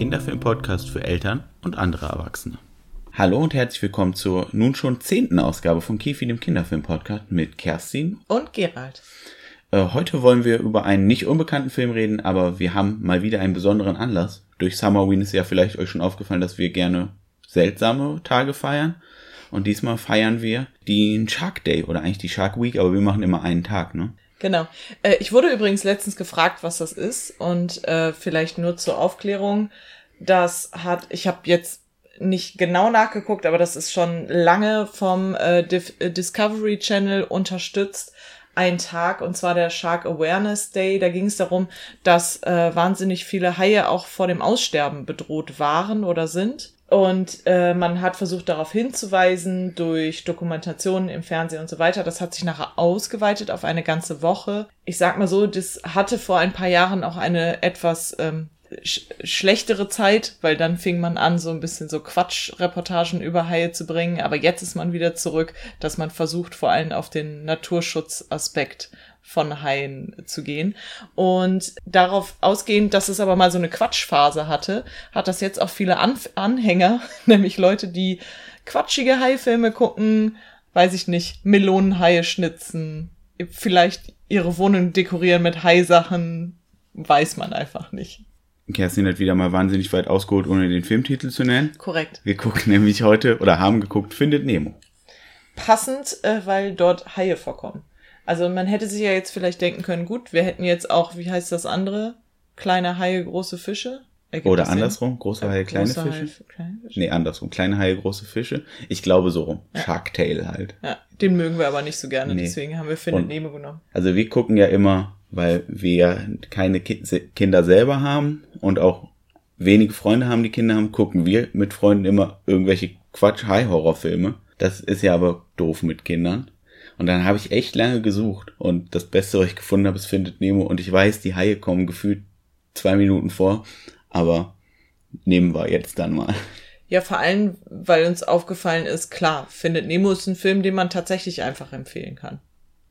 Kinderfilm-Podcast für Eltern und andere Erwachsene. Hallo und herzlich willkommen zur nun schon zehnten Ausgabe von Kifi, dem Kinderfilm-Podcast mit Kerstin und Gerald. Äh, heute wollen wir über einen nicht unbekannten Film reden, aber wir haben mal wieder einen besonderen Anlass. Durch Summerween ist ja vielleicht euch schon aufgefallen, dass wir gerne seltsame Tage feiern. Und diesmal feiern wir den Shark Day oder eigentlich die Shark Week, aber wir machen immer einen Tag, ne? Genau. Äh, ich wurde übrigens letztens gefragt, was das ist und äh, vielleicht nur zur Aufklärung. Das hat, ich habe jetzt nicht genau nachgeguckt, aber das ist schon lange vom Discovery Channel unterstützt. Ein Tag, und zwar der Shark Awareness Day. Da ging es darum, dass äh, wahnsinnig viele Haie auch vor dem Aussterben bedroht waren oder sind. Und äh, man hat versucht darauf hinzuweisen durch Dokumentationen im Fernsehen und so weiter. Das hat sich nachher ausgeweitet auf eine ganze Woche. Ich sag mal so, das hatte vor ein paar Jahren auch eine etwas ähm, sch schlechtere Zeit, weil dann fing man an, so ein bisschen so Quatschreportagen über Haie zu bringen. Aber jetzt ist man wieder zurück, dass man versucht, vor allem auf den Naturschutzaspekt von Haien zu gehen. Und darauf ausgehend, dass es aber mal so eine Quatschphase hatte, hat das jetzt auch viele Anf Anhänger, nämlich Leute, die quatschige Haifilme gucken, weiß ich nicht, Melonenhaie schnitzen, vielleicht ihre Wohnung dekorieren mit Haisachen, weiß man einfach nicht. Kerstin hat wieder mal wahnsinnig weit ausgeholt, ohne den Filmtitel zu nennen. Korrekt. Wir gucken nämlich heute oder haben geguckt, findet Nemo. Passend, äh, weil dort Haie vorkommen. Also man hätte sich ja jetzt vielleicht denken können, gut, wir hätten jetzt auch, wie heißt das andere? Kleine Haie, große Fische. Ergibt Oder andersrum, große Haie, kleine Fische. Haie, kleine Fische. Nee, andersrum, kleine Haie, große Fische. Ich glaube so rum. Ja. Sharktail halt. Ja, den mögen wir aber nicht so gerne, nee. deswegen haben wir Findet Nemo genommen. Also wir gucken ja immer weil wir keine Kinder selber haben und auch wenige Freunde haben, die Kinder haben, gucken wir mit Freunden immer irgendwelche Quatsch-High-Horror-Filme. Das ist ja aber doof mit Kindern. Und dann habe ich echt lange gesucht und das Beste, was ich gefunden habe, ist Findet Nemo. Und ich weiß, die Haie kommen gefühlt zwei Minuten vor, aber nehmen wir jetzt dann mal. Ja, vor allem, weil uns aufgefallen ist, klar, Findet Nemo ist ein Film, den man tatsächlich einfach empfehlen kann.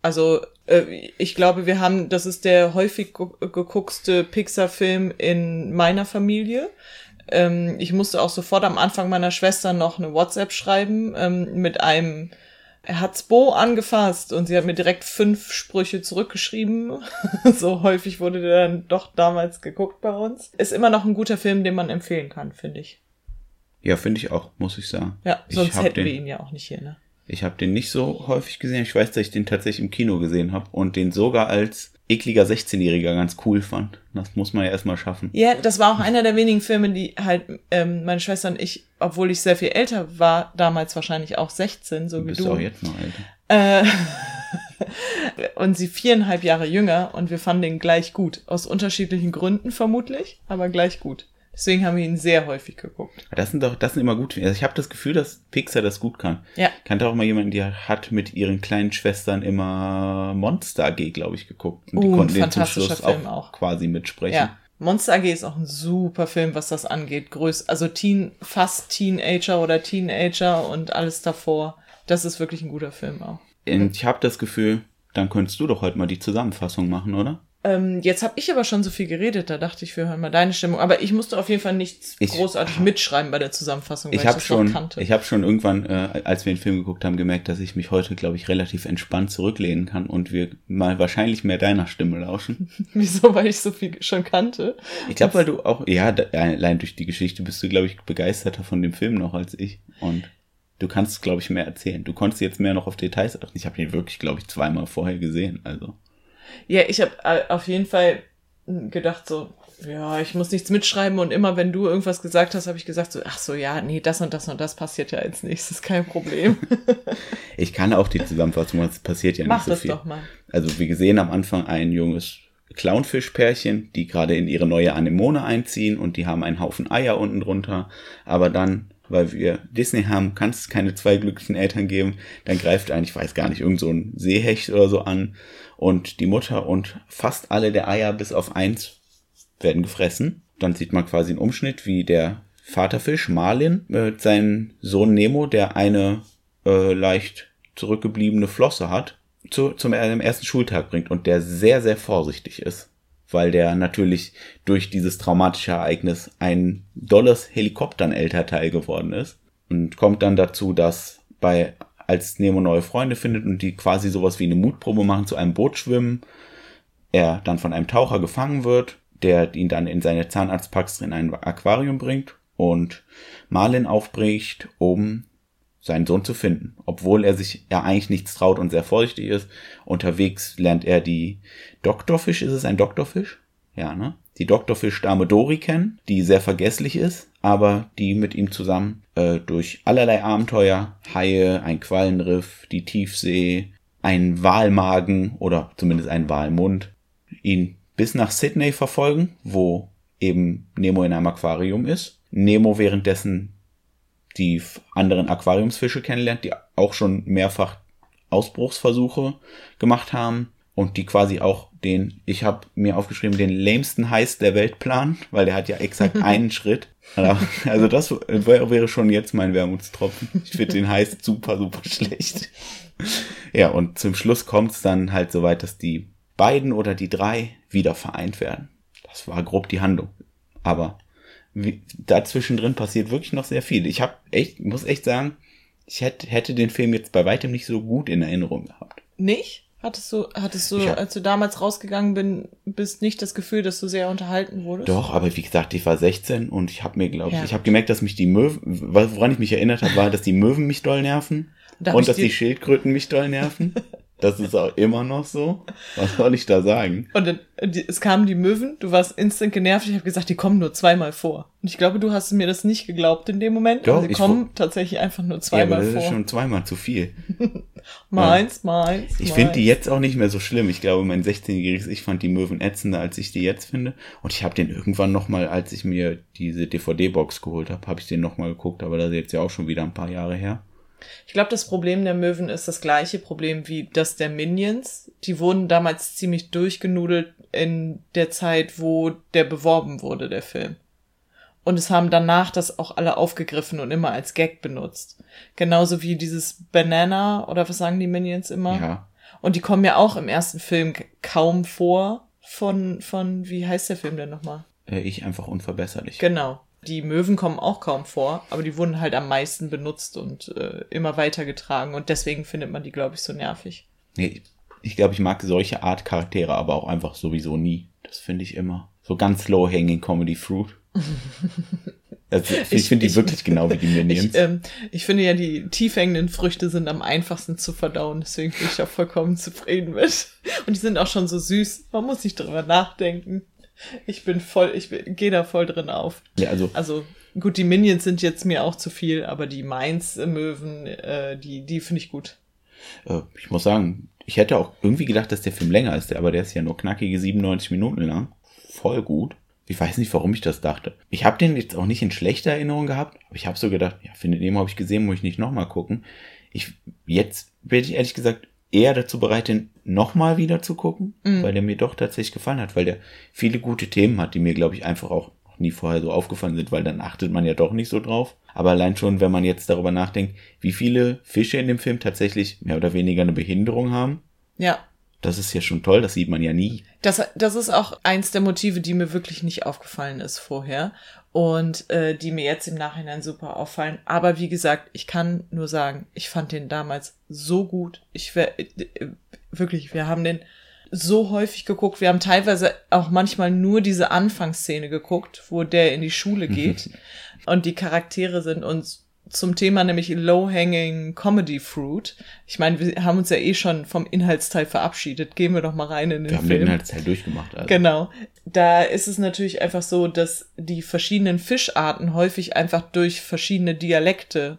Also äh, ich glaube, wir haben, das ist der häufig geguckste Pixar-Film in meiner Familie. Ähm, ich musste auch sofort am Anfang meiner Schwester noch eine WhatsApp schreiben ähm, mit einem er hat's Bo angefasst und sie hat mir direkt fünf Sprüche zurückgeschrieben. so häufig wurde der dann doch damals geguckt bei uns. Ist immer noch ein guter Film, den man empfehlen kann, finde ich. Ja, finde ich auch, muss ich sagen. Ja, sonst hätten den, wir ihn ja auch nicht hier, ne? Ich habe den nicht so häufig gesehen. Ich weiß, dass ich den tatsächlich im Kino gesehen habe und den sogar als ekliger 16-Jähriger ganz cool fand. Das muss man ja erstmal schaffen. Ja, das war auch einer der wenigen Filme, die halt ähm, meine Schwester und ich, obwohl ich sehr viel älter war, damals wahrscheinlich auch 16, so du wie bist du. auch jetzt noch älter. Äh, und sie viereinhalb Jahre jünger und wir fanden den gleich gut. Aus unterschiedlichen Gründen vermutlich, aber gleich gut. Deswegen haben wir ihn sehr häufig geguckt. Das sind doch, das sind immer gut. Also ich habe das Gefühl, dass Pixar das gut kann. Ja. Ich kannte auch mal jemanden, der hat mit ihren kleinen Schwestern immer Monster AG, glaube ich, geguckt. Und die uh, konnten den zum Schluss Film auch, auch quasi mitsprechen. Ja. Monster AG ist auch ein super Film, was das angeht. Größ, also Teen, fast Teenager oder Teenager und alles davor. Das ist wirklich ein guter Film auch. Und ich habe das Gefühl, dann könntest du doch heute mal die Zusammenfassung machen, oder? Ähm, jetzt habe ich aber schon so viel geredet, da dachte ich, wir hören mal deine Stimmung. Aber ich musste auf jeden Fall nichts ich, großartig mitschreiben bei der Zusammenfassung, weil ich, hab schon, kannte. Ich habe schon irgendwann, äh, als wir den Film geguckt haben, gemerkt, dass ich mich heute, glaube ich, relativ entspannt zurücklehnen kann und wir mal wahrscheinlich mehr deiner Stimme lauschen. Wieso? Weil ich so viel schon kannte? Ich glaube, weil du auch, ja, allein durch die Geschichte bist du, glaube ich, begeisterter von dem Film noch als ich. Und du kannst, glaube ich, mehr erzählen. Du konntest jetzt mehr noch auf Details achten. Ich habe ihn wirklich, glaube ich, zweimal vorher gesehen. Also. Ja, ich habe äh, auf jeden Fall gedacht so, ja, ich muss nichts mitschreiben und immer wenn du irgendwas gesagt hast, habe ich gesagt so, ach so, ja, nee, das und das und das passiert ja als nächstes, kein Problem. ich kann auch die Zusammenfassung, es passiert ja Mach nicht so das viel. Doch mal. Also wir sehen am Anfang ein junges Clownfischpärchen, die gerade in ihre neue Anemone einziehen und die haben einen Haufen Eier unten drunter, aber dann weil wir Disney haben, kann es keine zwei glücklichen Eltern geben. Dann greift ein, ich weiß gar nicht, irgend so ein Seehecht oder so an und die Mutter und fast alle der Eier bis auf eins werden gefressen. Dann sieht man quasi einen Umschnitt, wie der Vaterfisch Marlin mit seinem Sohn Nemo, der eine äh, leicht zurückgebliebene Flosse hat, zu, zum ersten Schultag bringt und der sehr, sehr vorsichtig ist, weil der natürlich durch dieses traumatische Ereignis ein dolles Helikoptern-Elternteil geworden ist und kommt dann dazu, dass bei als Nemo neue Freunde findet und die quasi sowas wie eine Mutprobe machen, zu einem Boot schwimmen, er dann von einem Taucher gefangen wird, der ihn dann in seine Zahnarztpraxis in ein Aquarium bringt und Marlin aufbricht, um seinen Sohn zu finden, obwohl er sich ja eigentlich nichts traut und sehr vorsichtig ist. Unterwegs lernt er die Doktorfisch, ist es ein Doktorfisch? Ja, ne? Die Doktorfisch-Dame Dori kennen, die sehr vergesslich ist, aber die mit ihm zusammen äh, durch allerlei Abenteuer, Haie, ein Quallenriff, die Tiefsee, ein Walmagen oder zumindest ein Walmund, ihn bis nach Sydney verfolgen, wo eben Nemo in einem Aquarium ist. Nemo währenddessen die anderen Aquariumsfische kennenlernt, die auch schon mehrfach Ausbruchsversuche gemacht haben und die quasi auch den, ich habe mir aufgeschrieben, den lämsten Heiß der Welt planen, weil der hat ja exakt einen Schritt. Also das wäre schon jetzt mein Wermutstropfen. Ich finde den Heiß super, super schlecht. Ja, und zum Schluss kommt es dann halt so weit, dass die beiden oder die drei wieder vereint werden. Das war grob die Handlung. Aber wie, dazwischen drin passiert wirklich noch sehr viel. Ich habe echt, muss echt sagen, ich hätte, hätte den Film jetzt bei weitem nicht so gut in Erinnerung gehabt. Nicht? Hattest du, hattest du, hab, als du damals rausgegangen bin, bist nicht das Gefühl, dass du sehr unterhalten wurdest? Doch, aber wie gesagt, ich war 16 und ich habe mir, glaube ja. ich, habe gemerkt, dass mich die Möwen, woran ich mich erinnert habe, war, dass die Möwen mich doll nerven da und dass die Schildkröten mich doll nerven. Das ist auch immer noch so. Was soll ich da sagen? Und dann, es kamen die Möwen, du warst instant genervt. Ich habe gesagt, die kommen nur zweimal vor. Und ich glaube, du hast mir das nicht geglaubt in dem Moment. Doch, sie kommen tatsächlich einfach nur zweimal ja, das vor. Das ist schon zweimal zu viel. meins, ja. meins. Ich finde die jetzt auch nicht mehr so schlimm. Ich glaube, mein 16-jähriges Ich fand die Möwen ätzender, als ich die jetzt finde. Und ich habe den irgendwann nochmal, als ich mir diese DVD-Box geholt habe, habe ich den nochmal geguckt. Aber das ist jetzt ja auch schon wieder ein paar Jahre her. Ich glaube, das Problem der Möwen ist das gleiche Problem wie das der Minions. Die wurden damals ziemlich durchgenudelt in der Zeit, wo der beworben wurde, der Film. Und es haben danach das auch alle aufgegriffen und immer als Gag benutzt. Genauso wie dieses Banana oder was sagen die Minions immer? Ja. Und die kommen ja auch im ersten Film kaum vor von, von, wie heißt der Film denn nochmal? Äh, ich einfach unverbesserlich. Genau. Die Möwen kommen auch kaum vor, aber die wurden halt am meisten benutzt und äh, immer weitergetragen und deswegen findet man die, glaube ich, so nervig. Nee, ich glaube, ich mag solche Art Charaktere aber auch einfach sowieso nie. Das finde ich immer so ganz low-hanging Comedy Fruit. Also, ich, ich finde die wirklich genau wie die Minions. Ich, ähm, ich finde ja, die tief hängenden Früchte sind am einfachsten zu verdauen, deswegen bin ich auch vollkommen zufrieden mit. Und die sind auch schon so süß, man muss nicht drüber nachdenken. Ich bin voll, ich gehe da voll drin auf. Ja, also. Also, gut, die Minions sind jetzt mir auch zu viel, aber die Mainz-Möwen, äh, die, die finde ich gut. Äh, ich muss sagen, ich hätte auch irgendwie gedacht, dass der Film länger ist, aber der ist ja nur knackige 97 Minuten lang. Voll gut. Ich weiß nicht, warum ich das dachte. Ich habe den jetzt auch nicht in schlechter Erinnerung gehabt, aber ich habe so gedacht, ja, Findet Nemo habe ich gesehen, muss ich nicht nochmal gucken. Ich, jetzt bin ich ehrlich gesagt eher dazu bereit, den nochmal wieder zu gucken, mhm. weil der mir doch tatsächlich gefallen hat, weil der viele gute Themen hat, die mir, glaube ich, einfach auch noch nie vorher so aufgefallen sind, weil dann achtet man ja doch nicht so drauf. Aber allein schon, wenn man jetzt darüber nachdenkt, wie viele Fische in dem Film tatsächlich mehr oder weniger eine Behinderung haben. Ja. Das ist ja schon toll, das sieht man ja nie. Das, das ist auch eins der Motive, die mir wirklich nicht aufgefallen ist vorher und äh, die mir jetzt im Nachhinein super auffallen. Aber wie gesagt, ich kann nur sagen, ich fand den damals so gut. Ich wär, äh, wirklich, wir haben den so häufig geguckt. Wir haben teilweise auch manchmal nur diese Anfangsszene geguckt, wo der in die Schule geht und die Charaktere sind uns zum Thema nämlich Low-Hanging Comedy Fruit. Ich meine, wir haben uns ja eh schon vom Inhaltsteil verabschiedet. Gehen wir doch mal rein in den wir Film. Wir haben den Inhaltsteil durchgemacht. Also. Genau. Da ist es natürlich einfach so, dass die verschiedenen Fischarten häufig einfach durch verschiedene Dialekte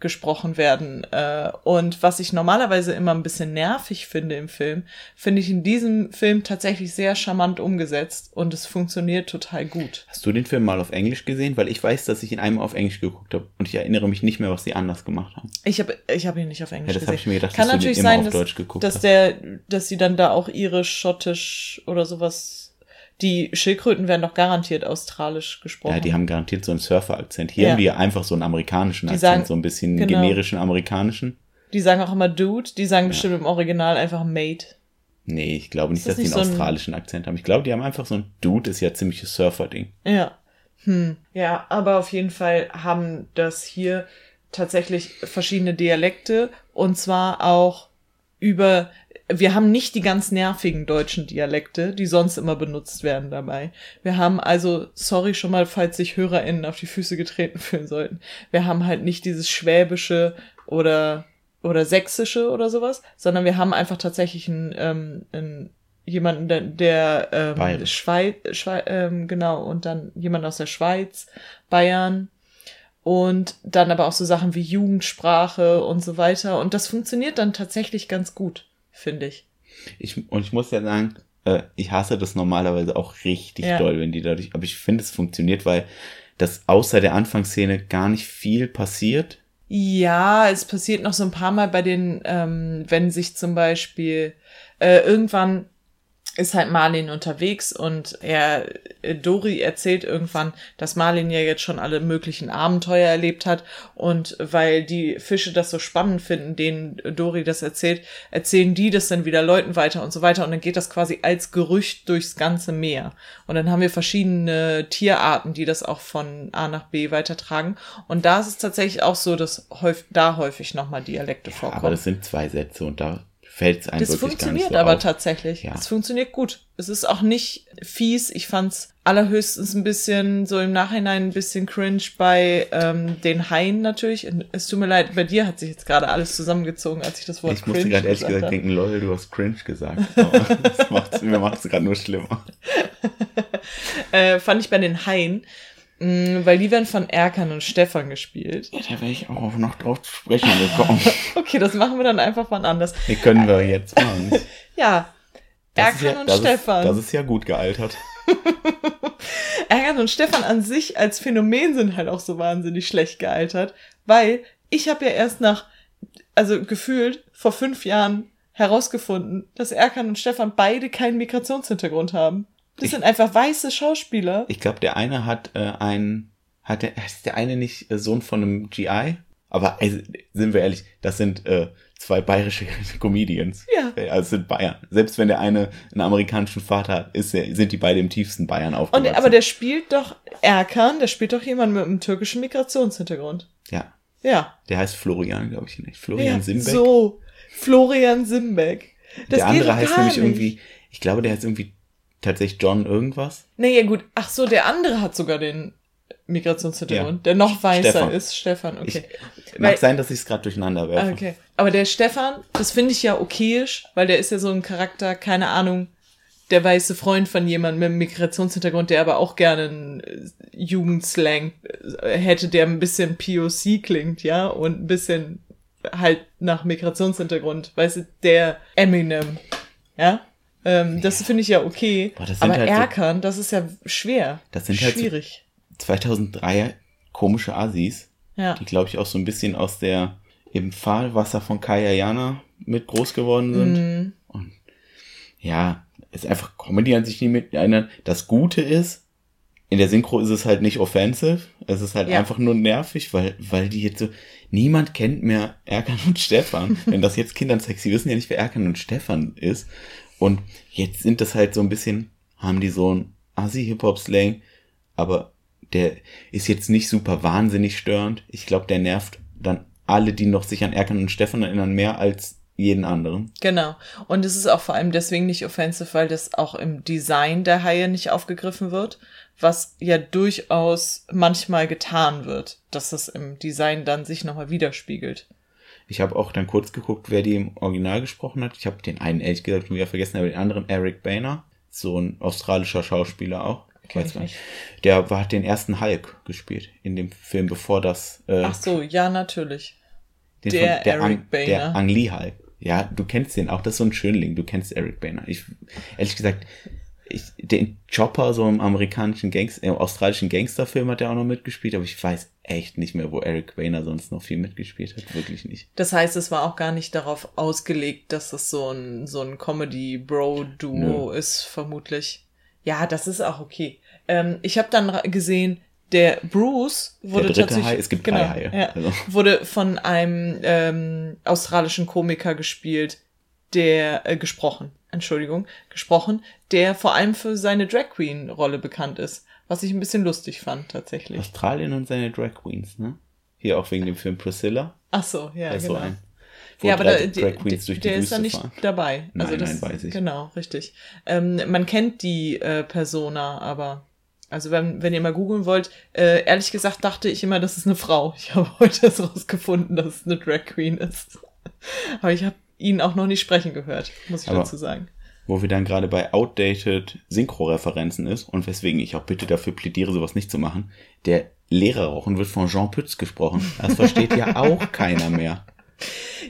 gesprochen werden. Äh, und was ich normalerweise immer ein bisschen nervig finde im Film, finde ich in diesem Film tatsächlich sehr charmant umgesetzt und es funktioniert total gut. Hast du den Film mal auf Englisch gesehen? Weil ich weiß, dass ich ihn einmal auf Englisch geguckt habe und ich erinnere mich nicht mehr, was sie anders gemacht haben. Ich habe ich hab ihn nicht auf Englisch ja, das gesehen. Ich mir gedacht, Kann natürlich sein, dass, dass der, dass sie dann da auch irisch, schottisch oder sowas Die Schildkröten werden doch garantiert australisch gesprochen. Ja, die haben garantiert so einen Surfer-Akzent. Hier Ja. haben wir einfach so einen amerikanischen Die Akzent, sagen- so ein bisschen genau. generischen amerikanischen. Die sagen auch immer Dude, die sagen bestimmt im Original einfach Mate. Nee, ich glaube nicht, das dass die nicht einen so australischen Akzent haben. Ich glaube, die haben einfach so ein Dude, ist ja ziemliches Surfer-Ding. Ja. Hm. Ja, aber auf jeden Fall haben das hier tatsächlich verschiedene Dialekte und zwar auch über wir haben nicht die ganz nervigen deutschen Dialekte, die sonst immer benutzt werden dabei. Wir haben also, sorry schon mal, falls sich HörerInnen auf die Füße getreten fühlen sollten. Wir haben halt nicht dieses Schwäbische oder, oder Sächsische oder sowas, sondern wir haben einfach tatsächlich einen, ähm, einen jemanden, der, der ähm. Schweiz, Schweiz ähm, genau, und dann jemand aus der Schweiz, Bayern und dann aber auch so Sachen wie Jugendsprache und so weiter. Und das funktioniert dann tatsächlich ganz gut, finde ich. Ich, und ich muss ja sagen, äh, ich hasse das normalerweise auch richtig Ja. doll, wenn die dadurch, aber ich finde, es funktioniert, weil das außer der Anfangsszene gar nicht viel passiert. Ja, es passiert noch so ein paar Mal bei den, ähm, wenn sich zum Beispiel äh, irgendwann ist halt Marlin unterwegs und er äh, Dori erzählt irgendwann, dass Marlin ja jetzt schon alle möglichen Abenteuer erlebt hat und weil die Fische das so spannend finden, denen Dori das erzählt, erzählen die das dann wieder Leuten weiter und so weiter und dann geht das quasi als Gerücht durchs ganze Meer und dann haben wir verschiedene Tierarten, die das auch von A nach B weitertragen und da ist es tatsächlich auch so, dass häufig, da häufig nochmal Dialekte vorkommen. Aber das sind zwei Sätze und da fällt es einem Das funktioniert so aber auf. tatsächlich. Ja. Es funktioniert gut. Es ist auch nicht fies. Ich fand's allerhöchstens ein bisschen, so im Nachhinein ein bisschen cringe bei ähm, den Haien natürlich. Es tut mir leid, bei dir hat sich jetzt gerade alles zusammengezogen, als ich das Wort Ich musste cringe gerade ehrlich gesagt gesagt habe. denken, lol, du hast cringe gesagt. Aber das macht's, mir macht es gerade nur schlimmer. Äh, fand ich bei den Haien, weil die werden von Erkan und Stefan gespielt. Ja, da wäre ich auch noch drauf zu sprechen gekommen. Okay, das machen wir dann einfach wann anders. Die können wir jetzt machen. Ja, Das Erkan ja, und das Stefan. Ist, das ist ja gut gealtert. Erkan und Stefan an sich als Phänomen sind halt auch so wahnsinnig schlecht gealtert, weil ich habe ja erst nach, also gefühlt vor fünf Jahren herausgefunden, dass Erkan und Stefan beide keinen Migrationshintergrund haben. Das Ich- sind einfach weiße Schauspieler. Ich glaube, der eine hat äh, ein, hat der, ist der eine nicht äh, Sohn von einem GI? Aber also, sind wir ehrlich, das sind äh, zwei bayerische Comedians. Ja. Äh, Also sind Bayern. Selbst wenn der eine einen amerikanischen Vater hat, ist sind die beide im tiefsten Bayern aufgewachsen. Und, aber der spielt doch, Erkan, der spielt doch jemand mit einem türkischen Migrationshintergrund. ja, Ja. der heißt Florian, glaube ich nicht. Florian ja, Simbeck. So. Florian Simbeck. Das der andere heißt nämlich nicht. irgendwie, ich glaube, der heißt irgendwie tatsächlich John irgendwas. Nee, ja gut. Ach so, der andere hat sogar den Migrationshintergrund, Ja. der noch weißer Stefan. ist. Stefan, okay. Ich, mag Weil- sein, dass ich es gerade durcheinander werfe. Ah, okay. Aber der Stefan, das finde ich ja okayisch, weil der ist ja so ein Charakter, keine Ahnung, der weiße Freund von jemandem mit einem Migrationshintergrund, der aber auch gerne einen äh, Jugendslang äh, hätte, der ein bisschen POC klingt, ja, und ein bisschen halt nach Migrationshintergrund, weißt du, der Eminem, ja. Ähm, das finde ich ja okay. Boah, aber halt so- Erkan, das ist ja schwer. Das sind halt so- schwierig. 2003 komische Assis, ja. die glaube ich auch so ein bisschen aus der im Fahrwasser von Kaya Jana mit groß geworden sind. Mhm. Und ja, ist einfach Comedy an sich nicht mit erinnern. Das Gute ist, in der Synchro ist es halt nicht offensive. Es ist halt Ja. einfach nur nervig, weil, weil die jetzt so, niemand kennt mehr Erkan und Stefan. Wenn das jetzt Kindern zeigt, sie wissen ja nicht, wer Erkan und Stefan ist. Und jetzt sind das halt so ein bisschen, haben die so ein Assi-Hip-Hop-Slang, aber der ist jetzt nicht super wahnsinnig störend. Ich glaube, der nervt dann alle, die noch sich an Erkan und Stefan erinnern, mehr als jeden anderen. Genau. Und es ist auch vor allem deswegen nicht offensive, weil das auch im Design der Haie nicht aufgegriffen wird, was ja durchaus manchmal getan wird, dass das im Design dann sich nochmal widerspiegelt. Ich habe auch dann kurz geguckt, wer die im Original gesprochen hat. Ich habe den einen ehrlich gesagt schon wieder vergessen, aber den anderen Eric Boehner, so ein australischer Schauspieler auch. Ich weiß gar nicht. Der hat den ersten Hulk gespielt in dem Film, bevor das äh, Ach so, ja, natürlich. den der von, der, Eric Ang, Boehner. der Ang Lee Hulk. Ja, du kennst den auch. Das ist so ein Schönling. Du kennst Eric Boehner. Ich ehrlich gesagt, ich, den Chopper, so im amerikanischen Gangster, im australischen Gangsterfilm hat er auch noch mitgespielt, aber ich weiß echt nicht mehr, wo Eric Boehner sonst noch viel mitgespielt hat. Wirklich nicht. Das heißt, es war auch gar nicht darauf ausgelegt, dass es so ein, so ein Comedy-Bro-Duo ist, vermutlich. Ja, das ist auch okay. Ähm, ich habe dann gesehen, der Bruce wurde Der tatsächlich, Hai, es gibt genau, Haie. Ja, Also. wurde von einem ähm, australischen Komiker gespielt, der äh, gesprochen, Entschuldigung, gesprochen, der vor allem für seine Drag Queen Rolle bekannt ist, was ich ein bisschen lustig fand tatsächlich. Australien und seine Drag Queens, ne? Hier auch wegen dem Film Priscilla. Ach so, ja, ist genau. ein. Ja, aber da, Drag Queens durch die der ist Wüste da nicht fahren. dabei. Nein, also das, nein, weiß ich. Genau, richtig. Ähm, man kennt die äh, Persona, aber also wenn, wenn ihr mal googeln wollt, äh, ehrlich gesagt dachte ich immer, das ist eine Frau. Ich habe heute erst rausgefunden, dass es eine Drag Queen ist. aber ich habe ihn auch noch nicht sprechen gehört, muss ich Aber- dazu sagen. Wo wir dann gerade bei outdated Synchro-Referenzen ist und weswegen ich auch bitte dafür plädiere, sowas nicht zu machen. Der Lehrerrauchen wird von Jean Pütz gesprochen. Das versteht ja auch keiner mehr.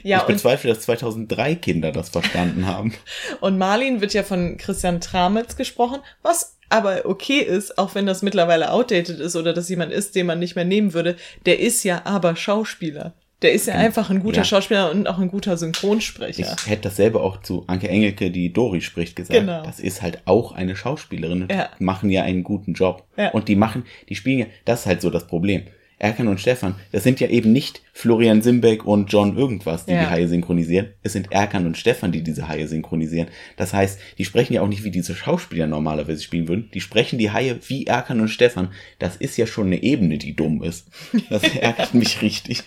Ja, ich bezweifle, dass 2003 Kinder das verstanden haben. und Marlin wird ja von Christian Tramitz gesprochen, was aber okay ist, auch wenn das mittlerweile outdated ist oder das jemand ist, den man nicht mehr nehmen würde. Der ist ja aber Schauspieler. Der ist ja einfach ein guter Ja. Schauspieler und auch ein guter Synchronsprecher. Ich hätte dasselbe auch zu Anke Engelke, die Dori spricht, gesagt. Genau. Das ist halt auch eine Schauspielerin. Ja. Die machen ja einen guten Job. Ja. Und die machen, die spielen ja, das ist halt so das Problem. Erkan und Stefan, das sind ja eben nicht Florian Simbeck und John irgendwas, die Ja. die Haie synchronisieren. Es sind Erkan und Stefan, die diese Haie synchronisieren. Das heißt, die sprechen ja auch nicht, wie diese Schauspieler normalerweise spielen würden. Die sprechen die Haie wie Erkan und Stefan. Das ist ja schon eine Ebene, die dumm ist. Das ärgert mich richtig.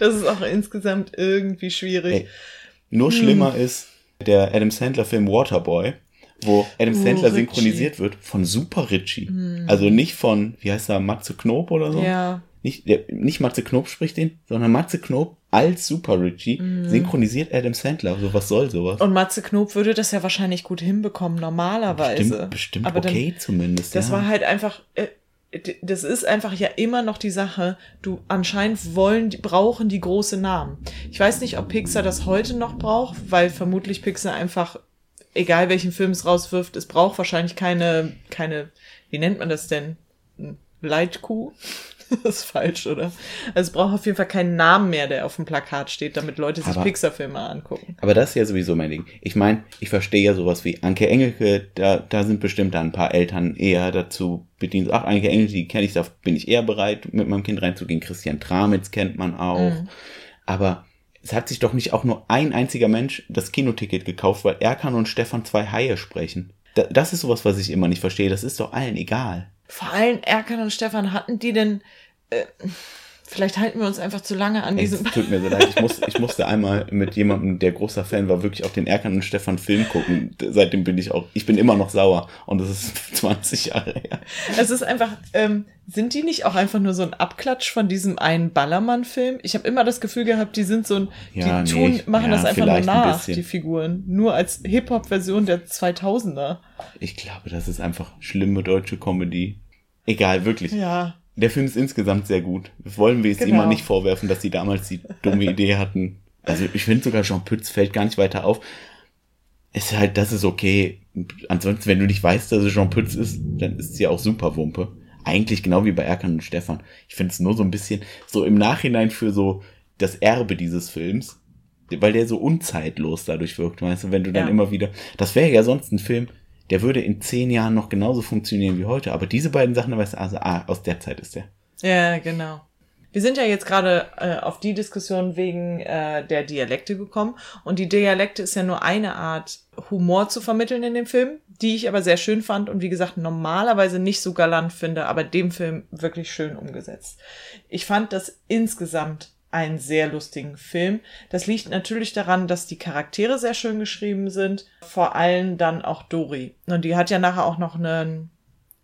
Das ist auch insgesamt irgendwie schwierig. Ey, Nur Hm. schlimmer ist der Adam Sandler-Film Waterboy, wo Adam Oh, Sandler Ritchie. synchronisiert wird von Super Ritchie. Also nicht von, wie heißt er, Matze Knob oder so? Ja. Nicht, der, nicht Matze Knob spricht den, sondern Matze Knob als Super Richie synchronisiert Adam Sandler. So, was soll sowas? Mhm. Und Matze Knob würde das ja wahrscheinlich gut hinbekommen, normalerweise. bestimmt bestimmt Aber dann- okay zumindest. Das ja. war halt einfach, äh, das ist einfach ja immer noch die Sache. Du anscheinend wollen, die brauchen die große Namen. Ich weiß nicht, ob Pixar das heute noch braucht, weil vermutlich Pixar einfach, egal welchen Film es rauswirft, es braucht wahrscheinlich keine, keine, wie nennt man das denn? Leitkuh? Das ist falsch, oder? Also es braucht auf jeden Fall keinen Namen mehr, der auf dem Plakat steht, damit Leute sich Pixar-Filme angucken. Aber das ist ja sowieso mein Ding. Ich meine, ich verstehe ja sowas wie Anke Engelke, da, da sind bestimmt dann ein paar Eltern eher dazu bedient. Ach, Anke Engelke, die kenne ich, da bin ich eher bereit, mit meinem Kind reinzugehen. Christian Tramitz kennt man auch. Mhm. Aber es hat sich doch nicht auch nur ein einziger Mensch das Kinoticket gekauft, weil Erkan und Stefan zwei Haie sprechen. Da, das ist sowas, was ich immer nicht verstehe. Das ist doch allen egal. Vor allem Erkan und Stefan, hatten die denn, äh, vielleicht halten wir uns einfach zu lange an Ey, es diesem, tut mir so leid. Ich, muss, ich musste einmal mit jemandem, der großer Fan war, wirklich auf den und Stefan Film gucken. Seitdem bin ich auch, ich bin immer noch sauer. Und das ist 20 Jahre her. es ist einfach, ähm, sind die nicht auch einfach nur so ein Abklatsch von diesem einen Ballermann-Film? Ich habe immer das Gefühl gehabt, die sind so ein, Ja, die nee, tun, ich- machen ja, das einfach nur ein nach, bisschen. die Figuren. Nur als Hip-Hop-Version der 2000er. Ich glaube, das ist einfach schlimme deutsche Comedy. Egal, wirklich. Ja. Der Film ist insgesamt sehr gut. Wollen wir es Genau. immer nicht vorwerfen, dass sie damals die dumme Idee hatten. Also ich finde sogar Jean Pütz fällt gar nicht weiter auf. Es ist halt, das ist okay. Ansonsten, wenn du nicht weißt, dass es Jean Pütz ist, dann ist ja auch super Wumpe. Eigentlich genau wie bei Erkan und Stefan. Ich finde es nur so ein bisschen so im Nachhinein für so das Erbe dieses Films, weil der so unzeitlos dadurch wirkt, weißt du, wenn du dann Ja. immer wieder, das wäre ja sonst ein Film, der würde in zehn Jahren noch genauso funktionieren wie heute, aber diese beiden Sachen, also, ah, aus der Zeit ist der. Ja, genau. Wir sind ja jetzt gerade äh, auf die Diskussion wegen äh, der Dialekte gekommen. Und die Dialekte ist ja nur eine Art, Humor zu vermitteln in dem Film, die ich aber sehr schön fand und wie gesagt normalerweise nicht so galant finde, aber dem Film wirklich schön umgesetzt. Ich fand das insgesamt einen sehr lustigen Film. Das liegt natürlich daran, dass die Charaktere sehr schön geschrieben sind, vor allem dann auch Dori. Und die hat ja nachher auch noch einen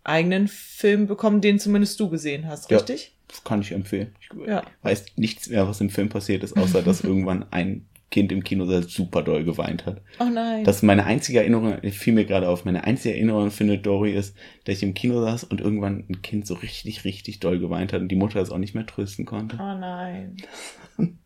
eigenen Film bekommen, den zumindest du gesehen hast, Ja. richtig? Das kann ich empfehlen. Ich Ja. weiß nichts mehr, was im Film passiert ist, außer dass irgendwann ein Kind im Kino sehr super doll geweint hat. Oh nein. Das ist meine einzige Erinnerung, fiel mir gerade auf, meine einzige Erinnerung an Findet Dory ist, dass ich im Kino saß und irgendwann ein Kind so richtig, richtig doll geweint hat und die Mutter es auch nicht mehr trösten konnte. oh nein.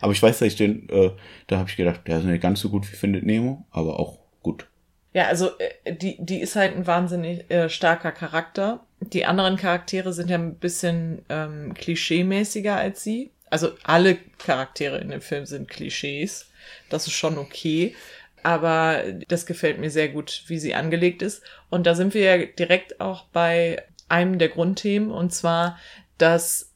Aber ich weiß, dass ich den, äh, da habe ich gedacht, der ist nicht ganz so gut wie Findet Nemo, aber auch gut. Ja, also äh, die, die ist halt ein wahnsinnig äh, starker Charakter. Die anderen Charaktere sind ja ein bisschen ähm, klischee-mäßiger als sie. Also alle Charaktere in dem Film sind Klischees. Das ist schon okay. Aber das gefällt mir sehr gut, wie sie angelegt ist. Und da sind wir ja direkt auch bei einem der Grundthemen, und zwar, dass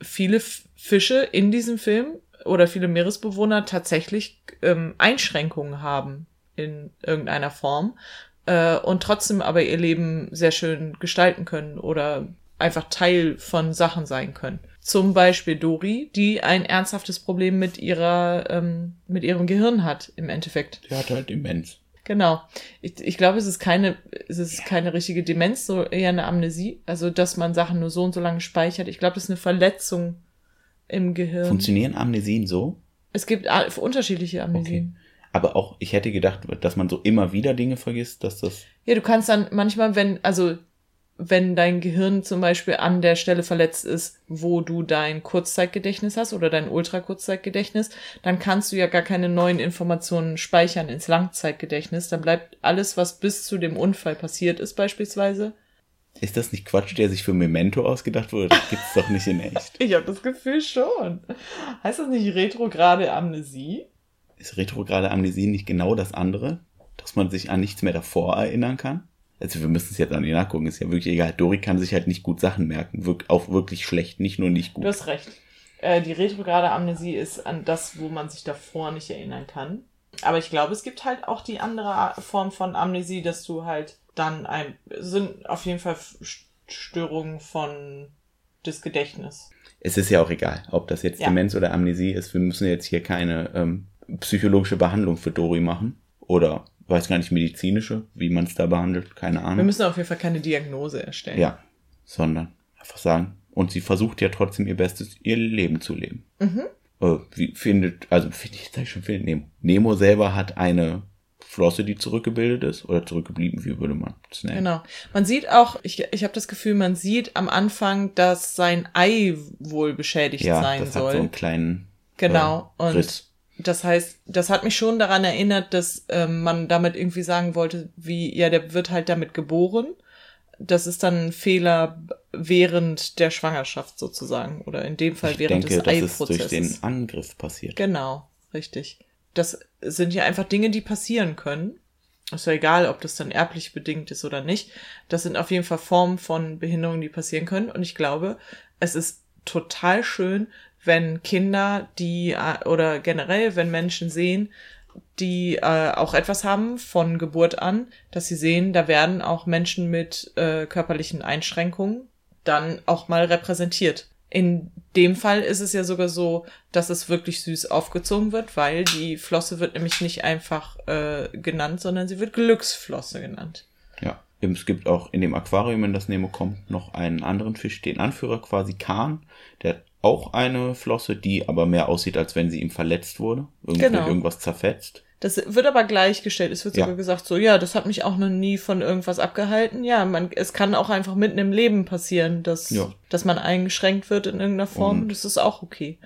viele Fische in diesem Film oder viele Meeresbewohner tatsächlich ähm, Einschränkungen haben in irgendeiner Form äh, und trotzdem aber ihr Leben sehr schön gestalten können oder einfach Teil von Sachen sein können. Zum Beispiel Dori, die ein ernsthaftes Problem mit ihrer, ähm, mit ihrem Gehirn hat, im Endeffekt. Die hat halt Demenz. Genau. Ich, ich glaube, es ist keine, es ist keine richtige Demenz, so eher eine Amnesie. Also, dass man Sachen nur so und so lange speichert. Ich glaube, das ist eine Verletzung im Gehirn. Funktionieren Amnesien so? Es gibt unterschiedliche Amnesien. Okay. Aber auch, ich hätte gedacht, dass man so immer wieder Dinge vergisst, dass das. Ja, du kannst dann manchmal, wenn, also wenn dein Gehirn zum Beispiel an der Stelle verletzt ist, wo du dein Kurzzeitgedächtnis hast oder dein Ultrakurzzeitgedächtnis, dann kannst du ja gar keine neuen Informationen speichern ins Langzeitgedächtnis. Dann bleibt alles, was bis zu dem Unfall passiert ist, beispielsweise. Ist das nicht Quatsch, der sich für Memento ausgedacht wurde? Das gibt's doch nicht in echt. ich habe das Gefühl schon. Heißt das nicht retrograde Amnesie? Ist retrograde Amnesie nicht genau das andere? Dass man sich an nichts mehr davor erinnern kann? Also wir müssen es jetzt an die nachgucken, ist ja wirklich egal. Dori kann sich halt nicht gut Sachen merken. Wir auch wirklich schlecht, nicht nur nicht gut. Du hast recht. Äh, die retrograde Amnesie ist an das, wo man sich davor nicht erinnern kann. Aber ich glaube, es gibt halt auch die andere Form von Amnesie, dass du halt dann ein, sind auf jeden Fall Störungen von des Gedächtnisses. Es ist ja auch egal, ob das jetzt ja. Demenz oder Amnesie ist. Wir müssen jetzt hier keine ähm, psychologische Behandlung für Dori machen. Oder weiß gar nicht, medizinische, wie man es da behandelt, keine Ahnung. Wir müssen auf jeden Fall keine Diagnose erstellen. Ja, sondern einfach sagen. Und sie versucht ja trotzdem ihr Bestes, ihr Leben zu leben. Mhm. Äh, wie findet, also finde ich jetzt schon viel Nemo. Nemo selber hat eine Flosse, die zurückgebildet ist oder zurückgeblieben, wie würde man es nennen? Genau. Man sieht auch, ich, ich habe das Gefühl, man sieht am Anfang, dass sein Ei wohl beschädigt ja, sein das soll. Hat so einen kleinen genau. Äh, Riss. Das heißt, das hat mich schon daran erinnert, dass ähm, man damit irgendwie sagen wollte, wie, ja, der wird halt damit geboren. Das ist dann ein Fehler während der Schwangerschaft sozusagen. Oder in dem Fall ich während denke, des das Eiprozesses. Ist durch den Angriff passiert. Genau, richtig. Das sind ja einfach Dinge, die passieren können. Ist ja egal, ob das dann erblich bedingt ist oder nicht. Das sind auf jeden Fall Formen von Behinderungen, die passieren können. Und ich glaube, es ist total schön, wenn Kinder, die äh, oder generell, wenn Menschen sehen, die äh, auch etwas haben von Geburt an, dass sie sehen, da werden auch Menschen mit äh, körperlichen Einschränkungen dann auch mal repräsentiert. In dem Fall ist es ja sogar so, dass es wirklich süß aufgezogen wird, weil die Flosse wird nämlich nicht einfach äh, genannt, sondern sie wird Glücksflosse genannt. Ja, es gibt auch in dem Aquarium, in das Nemo kommt, noch einen anderen Fisch, den Anführer quasi Kahn. Der auch eine Flosse, die aber mehr aussieht, als wenn sie ihm verletzt wurde. Irgendwie genau. irgendwas zerfetzt. Das wird aber gleichgestellt. Es wird ja. sogar gesagt, so, ja, das hat mich auch noch nie von irgendwas abgehalten. Ja, man, es kann auch einfach mitten im Leben passieren, dass, ja. dass man eingeschränkt wird in irgendeiner Form. Und das ist auch okay.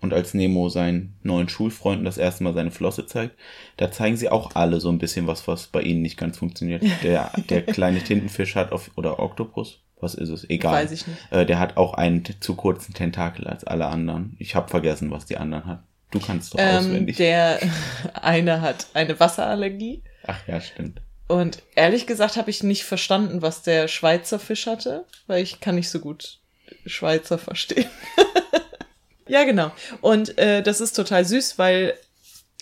Und als Nemo seinen neuen Schulfreunden das erste Mal seine Flosse zeigt, da zeigen sie auch alle so ein bisschen was, was bei ihnen nicht ganz funktioniert. Der, der kleine Tintenfisch hat auf, oder Oktopus, was ist es? Egal. Weiß ich nicht. Äh, der hat auch einen zu kurzen Tentakel als alle anderen. Ich habe vergessen, was die anderen hat. Du kannst doch ähm, auswendig. Der eine hat eine Wasserallergie. Ach ja, stimmt. Und ehrlich gesagt habe ich nicht verstanden, was der Schweizer Fisch hatte, weil ich kann nicht so gut Schweizer verstehen. ja, genau. Und äh, das ist total süß, weil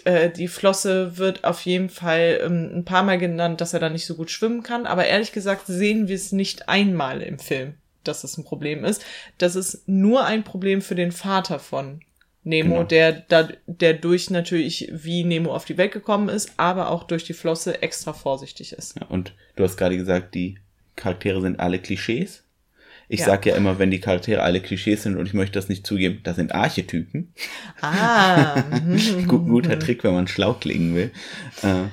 äh, die Flosse wird auf jeden Fall ähm, ein paar Mal genannt, dass er da nicht so gut schwimmen kann. Aber ehrlich gesagt sehen wir es nicht einmal im Film, dass es ein Problem ist. Das ist nur ein Problem für den Vater von Nemo, genau. der da, der durch natürlich, wie Nemo auf die Welt gekommen ist, aber auch durch die Flosse extra vorsichtig ist. Ja, und du hast gerade gesagt, die Charaktere sind alle Klischees. Ich ja. sage ja immer, wenn die Charaktere alle Klischees sind und ich möchte das nicht zugeben, das sind Archetypen. Ah. Gut, guter Trick, wenn man schlau klingen will. Äh,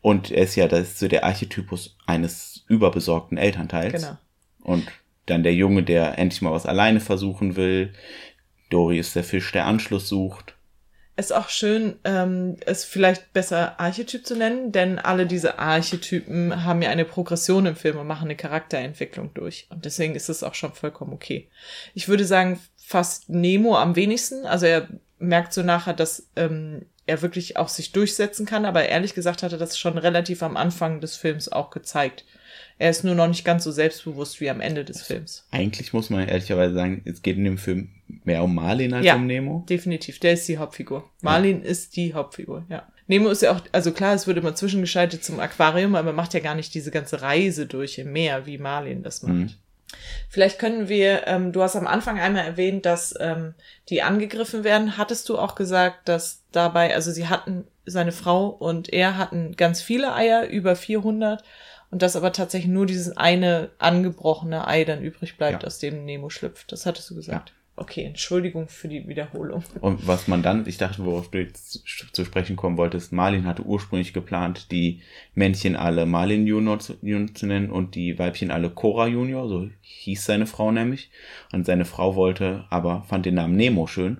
und er ist ja, das ist so der Archetypus eines überbesorgten Elternteils. Genau. Und dann der Junge, der endlich mal was alleine versuchen will. Dori ist der Fisch, der Anschluss sucht ist auch schön, ähm, es vielleicht besser Archetyp zu nennen, denn alle diese Archetypen haben ja eine Progression im Film und machen eine Charakterentwicklung durch. Und deswegen ist es auch schon vollkommen okay. Ich würde sagen, fast Nemo am wenigsten. Also er merkt so nachher, dass ähm, er wirklich auch sich durchsetzen kann, aber ehrlich gesagt hat er das schon relativ am Anfang des Films auch gezeigt. Er ist nur noch nicht ganz so selbstbewusst wie am Ende des Films. Eigentlich muss man ehrlicherweise sagen, es geht in dem Film mehr um Marlin als Ja. um Nemo. Definitiv, der ist die Hauptfigur. Marlin ist die Hauptfigur, ja. Nemo ist ja auch, also klar, es wird immer zwischengeschaltet zum Aquarium, aber man macht ja gar nicht diese ganze Reise durch im Meer, wie Marlin das macht. Mhm. Vielleicht können wir, ähm, du hast am Anfang einmal erwähnt, dass ähm, die angegriffen werden. Hattest du auch gesagt, dass dabei, also sie hatten, seine Frau und er hatten ganz viele Eier, über 400, und dass aber tatsächlich nur dieses eine angebrochene Ei dann übrig bleibt, Ja. aus dem Nemo schlüpft. Das hattest du gesagt. Okay, Entschuldigung für die Wiederholung. Und was man dann, ich dachte, worauf du jetzt zu sprechen kommen wolltest, Marlin hatte ursprünglich geplant, die Männchen alle Marlin Junior zu, Junior zu nennen und die Weibchen alle Cora Junior, so hieß seine Frau nämlich. Und seine Frau wollte, aber fand den Namen Nemo schön.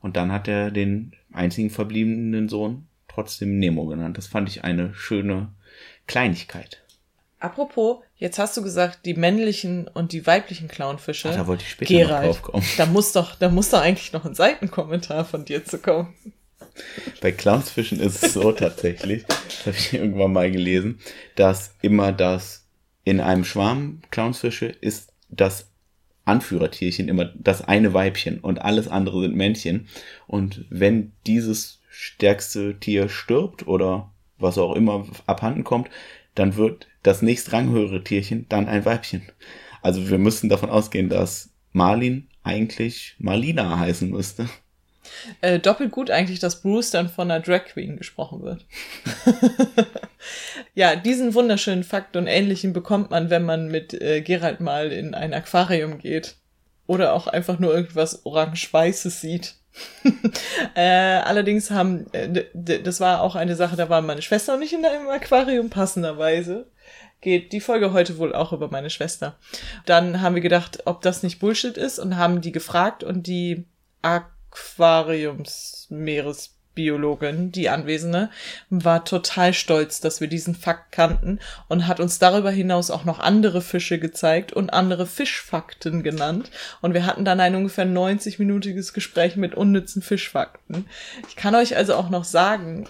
Und dann hat er den einzigen verbliebenen Sohn trotzdem Nemo genannt. Das fand ich eine schöne Kleinigkeit. Apropos, jetzt hast du gesagt, die männlichen und die weiblichen Clownfische. Ach, da wollte ich später noch Gerald, drauf kommen. da muss doch, da muss doch eigentlich noch ein Seitenkommentar von dir zu kommen. Bei Clownsfischen ist es so tatsächlich, das habe ich irgendwann mal gelesen, dass immer das in einem Schwarm Clownsfische ist das Anführertierchen immer das eine Weibchen und alles andere sind Männchen. Und wenn dieses stärkste Tier stirbt oder was auch immer abhanden kommt, dann wird das nächstranghöhere Tierchen dann ein Weibchen. Also wir müssen davon ausgehen, dass Marlin eigentlich Marlina heißen müsste. Äh, doppelt gut eigentlich, dass Bruce dann von einer Drag Queen gesprochen wird. ja, diesen wunderschönen Fakt und ähnlichen bekommt man, wenn man mit äh, Gerald mal in ein Aquarium geht. Oder auch einfach nur irgendwas orange-weißes sieht. äh, allerdings haben, äh, das war auch eine Sache, da war meine Schwester und ich in einem Aquarium, passenderweise. Geht die Folge heute wohl auch über meine Schwester. Dann haben wir gedacht, ob das nicht Bullshit ist und haben die gefragt und die Aquariumsmeeresbiologin, die Anwesende, war total stolz, dass wir diesen Fakt kannten und hat uns darüber hinaus auch noch andere Fische gezeigt und andere Fischfakten genannt. Und wir hatten dann ein ungefähr 90-minütiges Gespräch mit unnützen Fischfakten. Ich kann euch also auch noch sagen,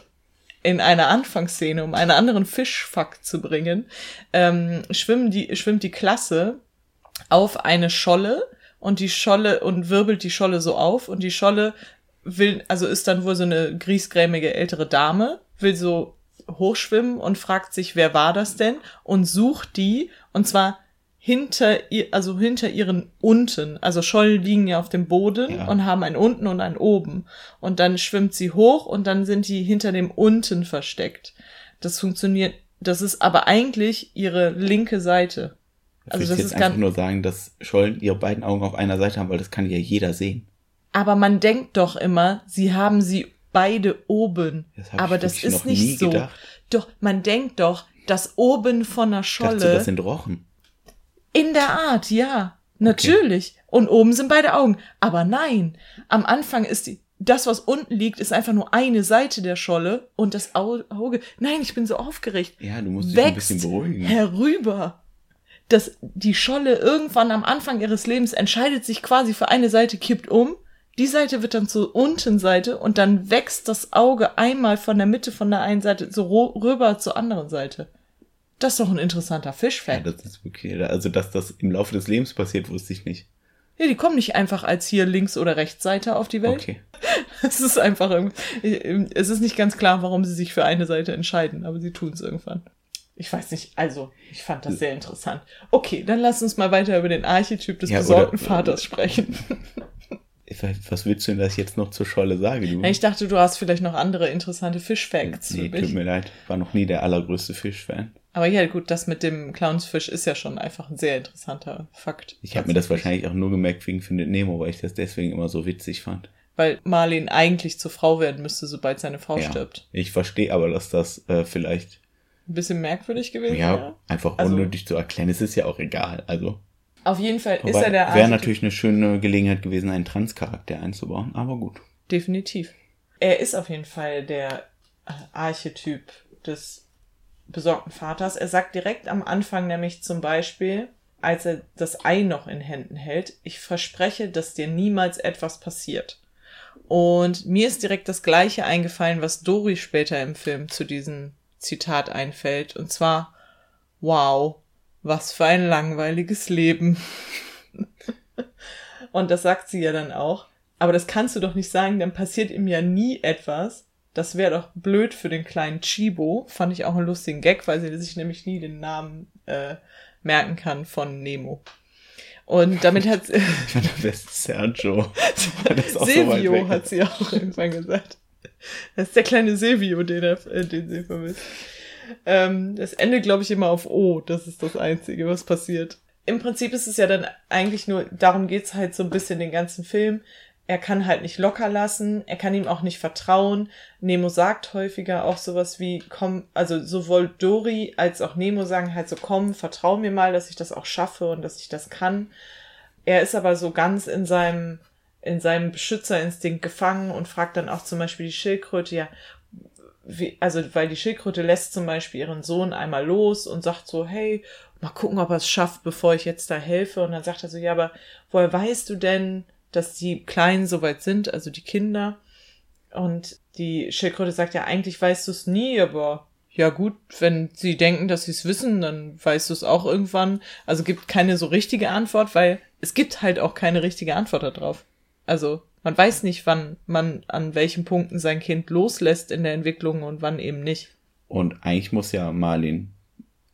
in einer Anfangsszene, um einen anderen Fischfakt zu bringen, ähm, schwimmen die, schwimmt die Klasse auf eine Scholle und die Scholle und wirbelt die Scholle so auf und die Scholle will, also ist dann wohl so eine griesgrämige ältere Dame, will so hochschwimmen und fragt sich, wer war das denn? Und sucht die, und zwar hinter ihr, also hinter ihren unten, also Schollen liegen ja auf dem Boden Ja. und haben ein unten und ein oben. Und dann schwimmt sie hoch und dann sind die hinter dem unten versteckt. Das funktioniert, das ist aber eigentlich ihre linke Seite. Also Also das das jetzt ist einfach nur sagen, dass Schollen ihre beiden Augen auf einer Seite haben, weil das kann ja jeder sehen. Aber man denkt doch immer, sie haben sie beide oben. Das aber das ist nicht so. gedacht. Doch, man denkt doch, dass oben von der Ich dachte, Scholle. das sind Rochen. In der Art, ja. Natürlich. Und oben sind beide Augen. Aber nein. Am Anfang ist die, das, was unten liegt, ist einfach nur eine Seite der Scholle und das Au- Auge. Nein, ich bin so aufgeregt. Ja, du musst dich ein bisschen beruhigen. herüber. Dass die Scholle irgendwann am Anfang ihres Lebens entscheidet sich quasi für eine Seite, kippt um. Die Seite wird dann zur unten Seite und dann wächst das Auge einmal von der Mitte von der einen Seite so rüber zur anderen Seite. Das ist doch ein interessanter Ja, Fischfact. das ist okay. Also, dass das im Laufe des Lebens passiert, wusste ich nicht. Ja, die kommen nicht einfach als hier links oder rechts Seite auf die Welt. Okay. Es ist einfach es ist nicht ganz klar, warum sie sich für eine Seite entscheiden, aber sie tun es irgendwann. Ich weiß nicht, also, ich fand das sehr interessant. Okay, dann lass uns mal weiter über den Archetyp des Ja, besorgten oder- Vaters sprechen. Was willst du denn, dass ich jetzt noch zur Scholle sage? Du? Ich dachte, du hast vielleicht noch andere interessante Fischfacts nee, tut mir leid. War noch nie der allergrößte Fischfan. Aber ja, gut, das mit dem Clownsfisch ist ja schon einfach ein sehr interessanter Fakt. Ich habe mir das wahrscheinlich auch nur gemerkt wegen Findet Nemo, weil ich das deswegen immer so witzig fand. Weil Marlin eigentlich zur Frau werden müsste, sobald seine Frau Ja. stirbt. Ich verstehe aber, dass das äh, vielleicht Ein bisschen merkwürdig gewesen ja, wäre. einfach Also- unnötig zu erklären. Es ist ja auch egal. Also Auf jeden Fall ist wobei, er der wäre natürlich eine schöne Gelegenheit gewesen, einen Transcharakter einzubauen. Aber gut. Definitiv. Er ist auf jeden Fall der äh, Archetyp des besorgten Vaters. Er sagt direkt am Anfang nämlich zum Beispiel, als er das Ei noch in Händen hält, ich verspreche, dass dir niemals etwas passiert. Und mir ist direkt das gleiche eingefallen, was Dory später im Film zu diesem Zitat einfällt. Und zwar, wow, was für ein langweiliges Leben. und das sagt sie ja dann auch. Aber das kannst du doch nicht sagen, dann passiert ihm ja nie etwas. Das wäre doch blöd für den kleinen Chibo. Fand ich auch einen lustigen Gag, weil sie sich nämlich nie den Namen äh, merken kann von Nemo. Und damit hat ich fand am besten Sergio. Silvio so hat sie auch irgendwann gesagt. Das ist der kleine Silvio, den, er, äh, den sie vermisst. Ähm, das endet, glaube ich, immer auf O. Das ist das Einzige, was passiert. Im Prinzip ist es ja dann eigentlich nur, darum geht's halt so ein bisschen den ganzen Film. Er kann halt nicht locker lassen, er kann ihm auch nicht vertrauen. Nemo sagt häufiger auch sowas wie, komm, also sowohl Dory als auch Nemo sagen halt so, komm, vertrau mir mal, dass ich das auch schaffe und dass ich das kann. Er ist aber so ganz in seinem, in seinem Beschützerinstinkt gefangen und fragt dann auch zum Beispiel die Schildkröte, ja, wie, also weil die Schildkröte lässt zum Beispiel ihren Sohn einmal los und sagt so, hey, mal gucken, ob er es schafft, bevor ich jetzt da helfe. Und dann sagt er so, ja, aber woher weißt du denn, dass die Kleinen soweit sind, also die Kinder? Und die Schildkröte sagt ja, eigentlich weißt du es nie, aber ja gut, wenn sie denken, dass sie es wissen, dann weißt du es auch irgendwann. Also gibt keine so richtige Antwort, weil es gibt halt auch keine richtige Antwort darauf. Also man weiß nicht, wann man an welchen Punkten sein Kind loslässt in der Entwicklung und wann eben nicht. Und eigentlich muss ja Marlin,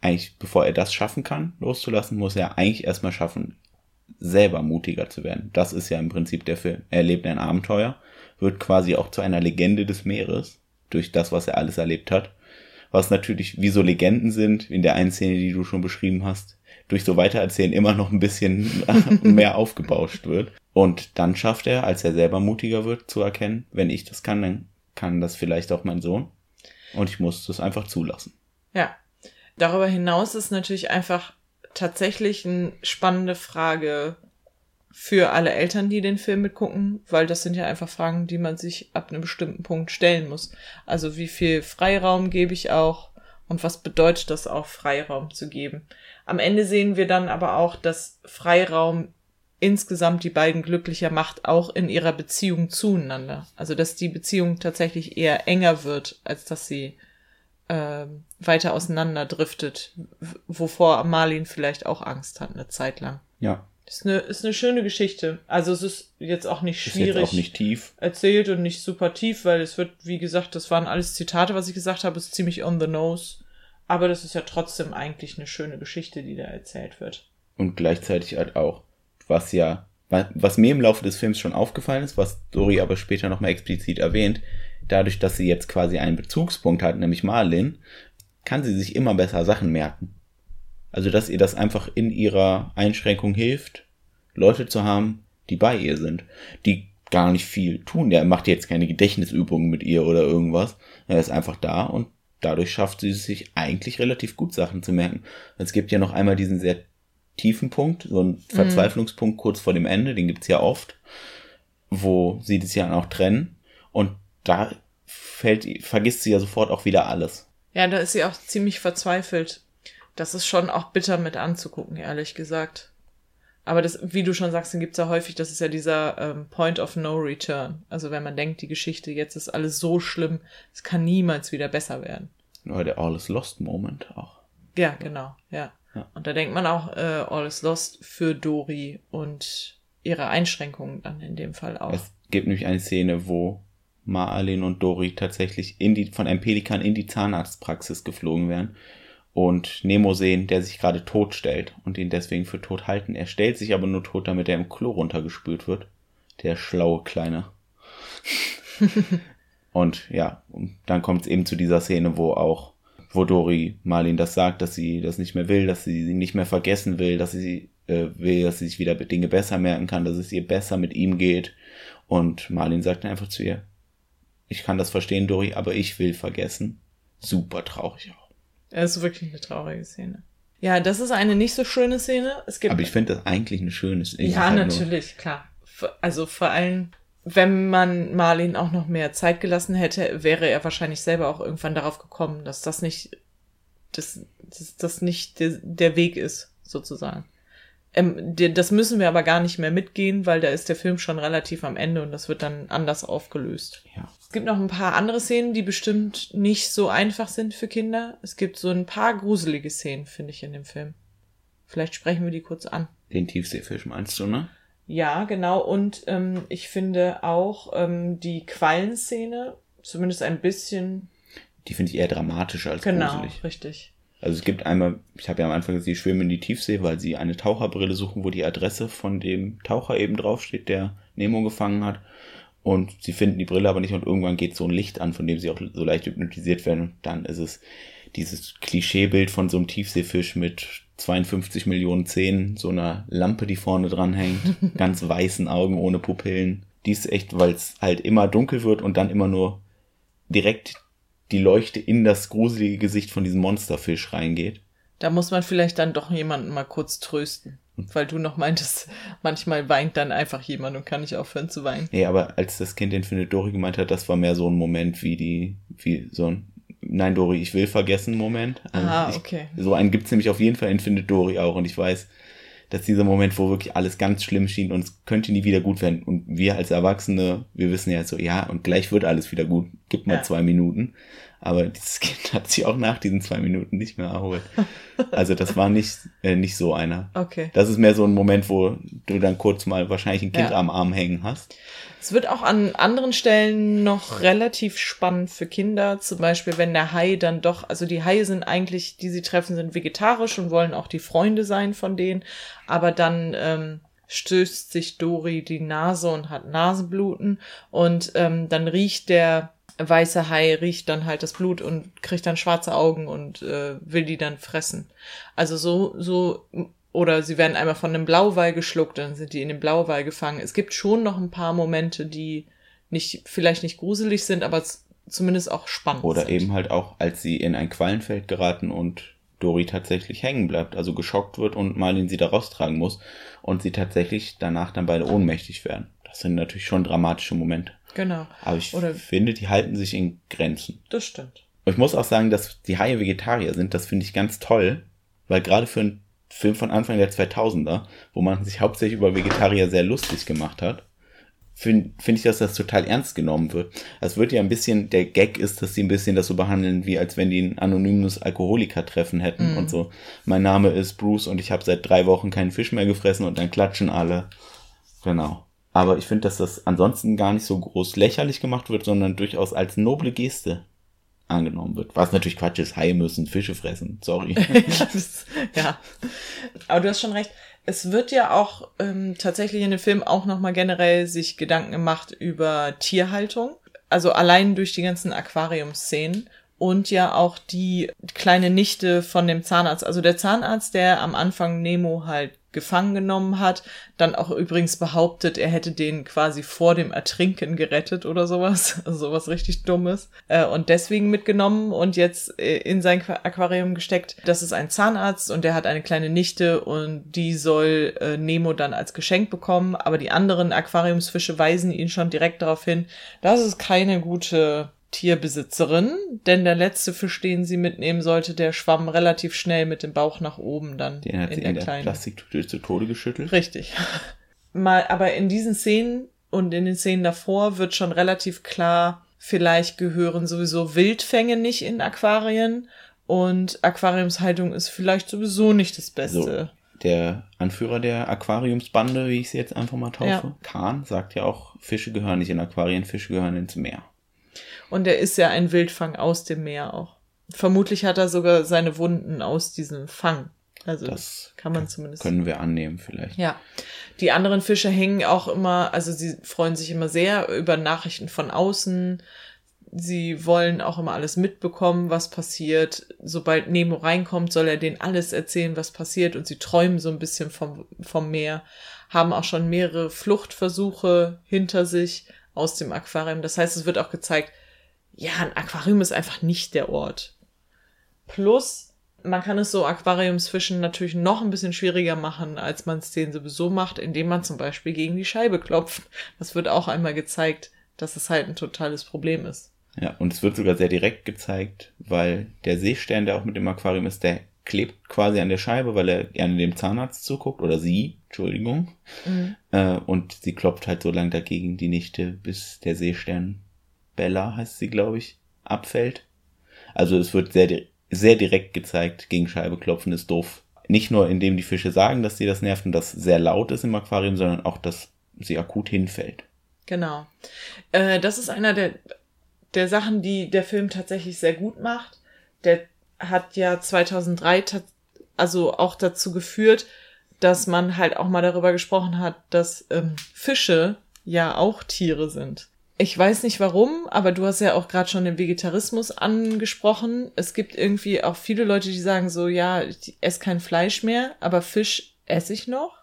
eigentlich, bevor er das schaffen kann, loszulassen, muss er eigentlich erstmal schaffen, selber mutiger zu werden. Das ist ja im Prinzip der Film. Er erlebt ein Abenteuer, wird quasi auch zu einer Legende des Meeres durch das, was er alles erlebt hat. Was natürlich wie so Legenden sind, in der einen Szene, die du schon beschrieben hast, durch so Weitererzählen immer noch ein bisschen mehr aufgebauscht wird. Und dann schafft er, als er selber mutiger wird, zu erkennen, wenn ich das kann, dann kann das vielleicht auch mein Sohn. Und ich muss das einfach zulassen. Ja. Darüber hinaus ist natürlich einfach tatsächlich eine spannende Frage für alle Eltern, die den Film mitgucken, weil das sind ja einfach Fragen, die man sich ab einem bestimmten Punkt stellen muss. Also wie viel Freiraum gebe ich auch und was bedeutet das auch, Freiraum zu geben? Am Ende sehen wir dann aber auch, dass Freiraum insgesamt die beiden glücklicher macht, auch in ihrer Beziehung zueinander. Also dass die Beziehung tatsächlich eher enger wird, als dass sie äh, weiter auseinanderdriftet, wovor Marlin vielleicht auch Angst hat, eine Zeit lang. Ja. Ist eine, ist eine schöne Geschichte. Also es ist jetzt auch nicht schwierig. Ist auch nicht tief. Erzählt und nicht super tief, weil es wird, wie gesagt, das waren alles Zitate, was ich gesagt habe, ist ziemlich on the nose. Aber das ist ja trotzdem eigentlich eine schöne Geschichte, die da erzählt wird. Und gleichzeitig halt auch was ja, was mir im Laufe des Films schon aufgefallen ist, was Dori aber später nochmal explizit erwähnt, dadurch, dass sie jetzt quasi einen Bezugspunkt hat, nämlich Marlin, kann sie sich immer besser Sachen merken. Also, dass ihr das einfach in ihrer Einschränkung hilft, Leute zu haben, die bei ihr sind, die gar nicht viel tun. Der macht jetzt keine Gedächtnisübungen mit ihr oder irgendwas. Er ist einfach da und dadurch schafft sie es sich eigentlich relativ gut Sachen zu merken. Es gibt ja noch einmal diesen sehr tiefen Punkt, so ein mhm. Verzweiflungspunkt kurz vor dem Ende, den gibt's ja oft, wo sie das ja auch trennen. Und da fällt, vergisst sie ja sofort auch wieder alles. Ja, da ist sie auch ziemlich verzweifelt. Das ist schon auch bitter mit anzugucken, ehrlich gesagt. Aber das, wie du schon sagst, den gibt's ja häufig, das ist ja dieser ähm, Point of No Return. Also wenn man denkt, die Geschichte, jetzt ist alles so schlimm, es kann niemals wieder besser werden. Nur der All is Lost Moment auch. Ja, genau, ja. Ja. Und da denkt man auch, äh, All is Lost für Dori und ihre Einschränkungen dann in dem Fall auch. Es gibt nämlich eine Szene, wo Marlin und Dori tatsächlich in die, von einem Pelikan in die Zahnarztpraxis geflogen werden und Nemo sehen, der sich gerade tot stellt und ihn deswegen für tot halten. Er stellt sich aber nur tot, damit er im Klo runtergespült wird. Der schlaue Kleine. und ja, und dann kommt es eben zu dieser Szene, wo auch wo Dori Marlin das sagt, dass sie das nicht mehr will, dass sie sie nicht mehr vergessen will, dass sie äh, will, dass sie sich wieder Dinge besser merken kann, dass es ihr besser mit ihm geht. Und Marlin sagt dann einfach zu ihr, ich kann das verstehen, Dori, aber ich will vergessen. Super traurig auch. Es ist wirklich eine traurige Szene. Ja, das ist eine nicht so schöne Szene. Es gibt aber ich finde das eigentlich eine schöne Szene. Ja, halt natürlich, klar. Also vor allem wenn man Marlin auch noch mehr Zeit gelassen hätte, wäre er wahrscheinlich selber auch irgendwann darauf gekommen, dass das nicht, dass, dass das nicht der, der Weg ist, sozusagen. Ähm, das müssen wir aber gar nicht mehr mitgehen, weil da ist der Film schon relativ am Ende und das wird dann anders aufgelöst. Ja. Es gibt noch ein paar andere Szenen, die bestimmt nicht so einfach sind für Kinder. Es gibt so ein paar gruselige Szenen, finde ich, in dem Film. Vielleicht sprechen wir die kurz an. Den Tiefseefisch meinst du, ne? Ja, genau. Und ähm, ich finde auch ähm, die Quallenszene, zumindest ein bisschen. Die finde ich eher dramatischer als genau, gruselig. Genau, richtig. Also es gibt einmal, ich habe ja am Anfang gesagt, sie schwimmen in die Tiefsee, weil sie eine Taucherbrille suchen, wo die Adresse von dem Taucher eben draufsteht, der Nemo gefangen hat. Und sie finden die Brille aber nicht und irgendwann geht so ein Licht an, von dem sie auch so leicht hypnotisiert werden. Und dann ist es dieses Klischeebild von so einem Tiefseefisch mit 52 Millionen Zähnen, so einer Lampe, die vorne dran hängt, ganz weißen Augen ohne Pupillen. Die ist echt, weil es halt immer dunkel wird und dann immer nur direkt die Leuchte in das gruselige Gesicht von diesem Monsterfisch reingeht. Da muss man vielleicht dann doch jemanden mal kurz trösten. Weil du noch meintest, manchmal weint dann einfach jemand und kann nicht aufhören zu weinen. Nee, aber als das Kind in Findet Dory gemeint hat, das war mehr so ein Moment wie die, wie so ein Nein, Dory, ich will vergessen Moment. Ah, okay. So einen gibt's nämlich auf jeden Fall in Findet Dory auch und ich weiß, dass dieser Moment, wo wirklich alles ganz schlimm schien und es könnte nie wieder gut werden. Und wir als Erwachsene, wir wissen ja so, ja, und gleich wird alles wieder gut. Gib mal ja. zwei Minuten. Aber dieses Kind hat sich auch nach diesen zwei Minuten nicht mehr erholt. Also das war nicht, äh, nicht so einer. Okay. Das ist mehr so ein Moment, wo du dann kurz mal wahrscheinlich ein Kind ja. am Arm hängen hast. Es wird auch an anderen Stellen noch relativ spannend für Kinder. Zum Beispiel, wenn der Hai dann doch, also die Haie sind eigentlich, die sie treffen, sind vegetarisch und wollen auch die Freunde sein von denen. Aber dann ähm, stößt sich Dori die Nase und hat Nasenbluten. Und ähm, dann riecht der weiße Hai, riecht dann halt das Blut und kriegt dann schwarze Augen und äh, will die dann fressen. Also so, so oder sie werden einmal von einem Blauwal geschluckt, dann sind die in den Blauwal gefangen. Es gibt schon noch ein paar Momente, die nicht, vielleicht nicht gruselig sind, aber zumindest auch spannend Oder sind. eben halt auch, als sie in ein Quallenfeld geraten und Dori tatsächlich hängen bleibt, also geschockt wird und Marlin sie da raustragen muss und sie tatsächlich danach dann beide ohnmächtig werden. Das sind natürlich schon dramatische Momente. Genau. Aber ich Oder finde, die halten sich in Grenzen. Das stimmt. Und ich muss auch sagen, dass die Haie Vegetarier sind, das finde ich ganz toll, weil gerade für einen Film von Anfang der 2000er, wo man sich hauptsächlich über Vegetarier sehr lustig gemacht hat, finde find ich, dass das total ernst genommen wird. Es wird ja ein bisschen, der Gag ist, dass sie ein bisschen das so behandeln, wie als wenn die ein anonymes Alkoholiker-Treffen hätten mm. und so. Mein Name ist Bruce und ich habe seit drei Wochen keinen Fisch mehr gefressen und dann klatschen alle. Genau. Aber ich finde, dass das ansonsten gar nicht so groß lächerlich gemacht wird, sondern durchaus als noble Geste angenommen wird. Was natürlich Quatsch ist, Haie müssen Fische fressen, sorry. ja, aber du hast schon recht. Es wird ja auch ähm, tatsächlich in dem Film auch nochmal generell sich Gedanken gemacht über Tierhaltung. Also allein durch die ganzen Aquariumszenen und ja auch die kleine Nichte von dem Zahnarzt. Also der Zahnarzt, der am Anfang Nemo halt gefangen genommen hat, dann auch übrigens behauptet, er hätte den quasi vor dem Ertrinken gerettet oder sowas, also sowas richtig Dummes, äh, und deswegen mitgenommen und jetzt äh, in sein Aquarium gesteckt. Das ist ein Zahnarzt und der hat eine kleine Nichte und die soll äh, Nemo dann als Geschenk bekommen, aber die anderen Aquariumsfische weisen ihn schon direkt darauf hin, das ist keine gute Tierbesitzerin, denn der letzte Fisch, den sie mitnehmen sollte, der schwamm relativ schnell mit dem Bauch nach oben dann den hat in sie der, in der kleinen Plastiktüte zu Tode geschüttelt. Richtig. Mal, aber in diesen Szenen und in den Szenen davor wird schon relativ klar, vielleicht gehören sowieso Wildfänge nicht in Aquarien und Aquariumshaltung ist vielleicht sowieso nicht das Beste. So, der Anführer der Aquariumsbande, wie ich sie jetzt einfach mal taufe, ja. Kahn, sagt ja auch, Fische gehören nicht in Aquarien, Fische gehören ins Meer. Und er ist ja ein Wildfang aus dem Meer auch. Vermutlich hat er sogar seine Wunden aus diesem Fang. Also das kann man zumindest. Können wir annehmen vielleicht. Ja. Die anderen Fische hängen auch immer, also sie freuen sich immer sehr über Nachrichten von außen. Sie wollen auch immer alles mitbekommen, was passiert. Sobald Nemo reinkommt, soll er denen alles erzählen, was passiert. Und sie träumen so ein bisschen vom, vom Meer, haben auch schon mehrere Fluchtversuche hinter sich aus dem Aquarium. Das heißt, es wird auch gezeigt, ja, ein Aquarium ist einfach nicht der Ort. Plus, man kann es so Aquariumsfischen natürlich noch ein bisschen schwieriger machen, als man es denen sowieso macht, indem man zum Beispiel gegen die Scheibe klopft. Das wird auch einmal gezeigt, dass es halt ein totales Problem ist. Ja, und es wird sogar sehr direkt gezeigt, weil der Seestern, der auch mit dem Aquarium ist, der klebt quasi an der Scheibe, weil er gerne dem Zahnarzt zuguckt, oder sie, Entschuldigung. Mhm. Äh, und sie klopft halt so lang dagegen die Nichte, bis der Seestern Bella, heißt sie, glaube ich, abfällt. Also es wird sehr, sehr direkt gezeigt, gegen Scheibe klopfen ist doof. Nicht nur indem die Fische sagen, dass sie das nervt und das sehr laut ist im Aquarium, sondern auch, dass sie akut hinfällt. Genau. Äh, das ist einer der, der Sachen, die der Film tatsächlich sehr gut macht. Der hat ja 2003 also auch dazu geführt, dass man halt auch mal darüber gesprochen hat, dass ähm, Fische ja auch Tiere sind. Ich weiß nicht warum, aber du hast ja auch gerade schon den Vegetarismus angesprochen. Es gibt irgendwie auch viele Leute, die sagen so, ja, ich esse kein Fleisch mehr, aber Fisch esse ich noch.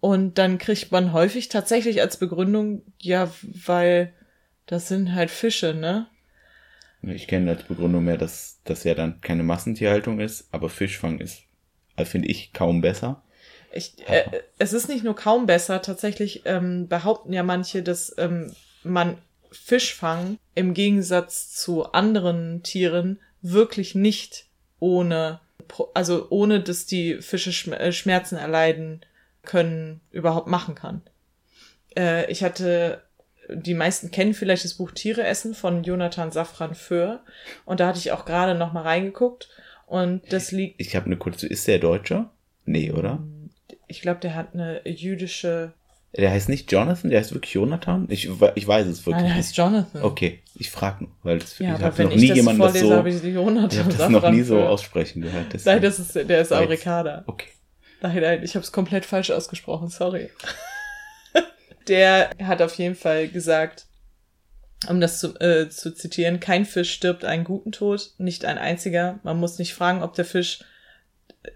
Und dann kriegt man häufig tatsächlich als Begründung, ja, weil das sind halt Fische, ne? Ich kenne als Begründung mehr, dass das ja dann keine Massentierhaltung ist, aber Fischfang ist, also finde ich, kaum besser. Ich, äh, es ist nicht nur kaum besser, tatsächlich ähm, behaupten ja manche, dass ähm, man Fischfang im Gegensatz zu anderen Tieren wirklich nicht ohne, also ohne dass die Fische äh, Schmerzen erleiden können, überhaupt machen kann. Äh, ich hatte die meisten kennen vielleicht das Buch Tiere essen von Jonathan Safran Föhr. Und da hatte ich auch gerade noch mal reingeguckt. Und das liegt. Ich habe eine kurze. Ist der Deutscher? Nee, oder? Ich glaube, der hat eine jüdische. Der heißt nicht Jonathan, der heißt wirklich Jonathan. Ich, ich weiß es wirklich. Nein, der heißt Jonathan. Okay, ich frage nur, weil das, ja, ich habe noch nie jemanden das so. Habe ich, Jonathan ich habe das noch nie so aussprechen gehört. Nein, das ist der ist Amerikaner. Okay. Nein, nein, ich habe es komplett falsch ausgesprochen. Sorry der hat auf jeden Fall gesagt, um das zu, äh, zu zitieren, kein Fisch stirbt einen guten Tod, nicht ein einziger. Man muss nicht fragen, ob der Fisch,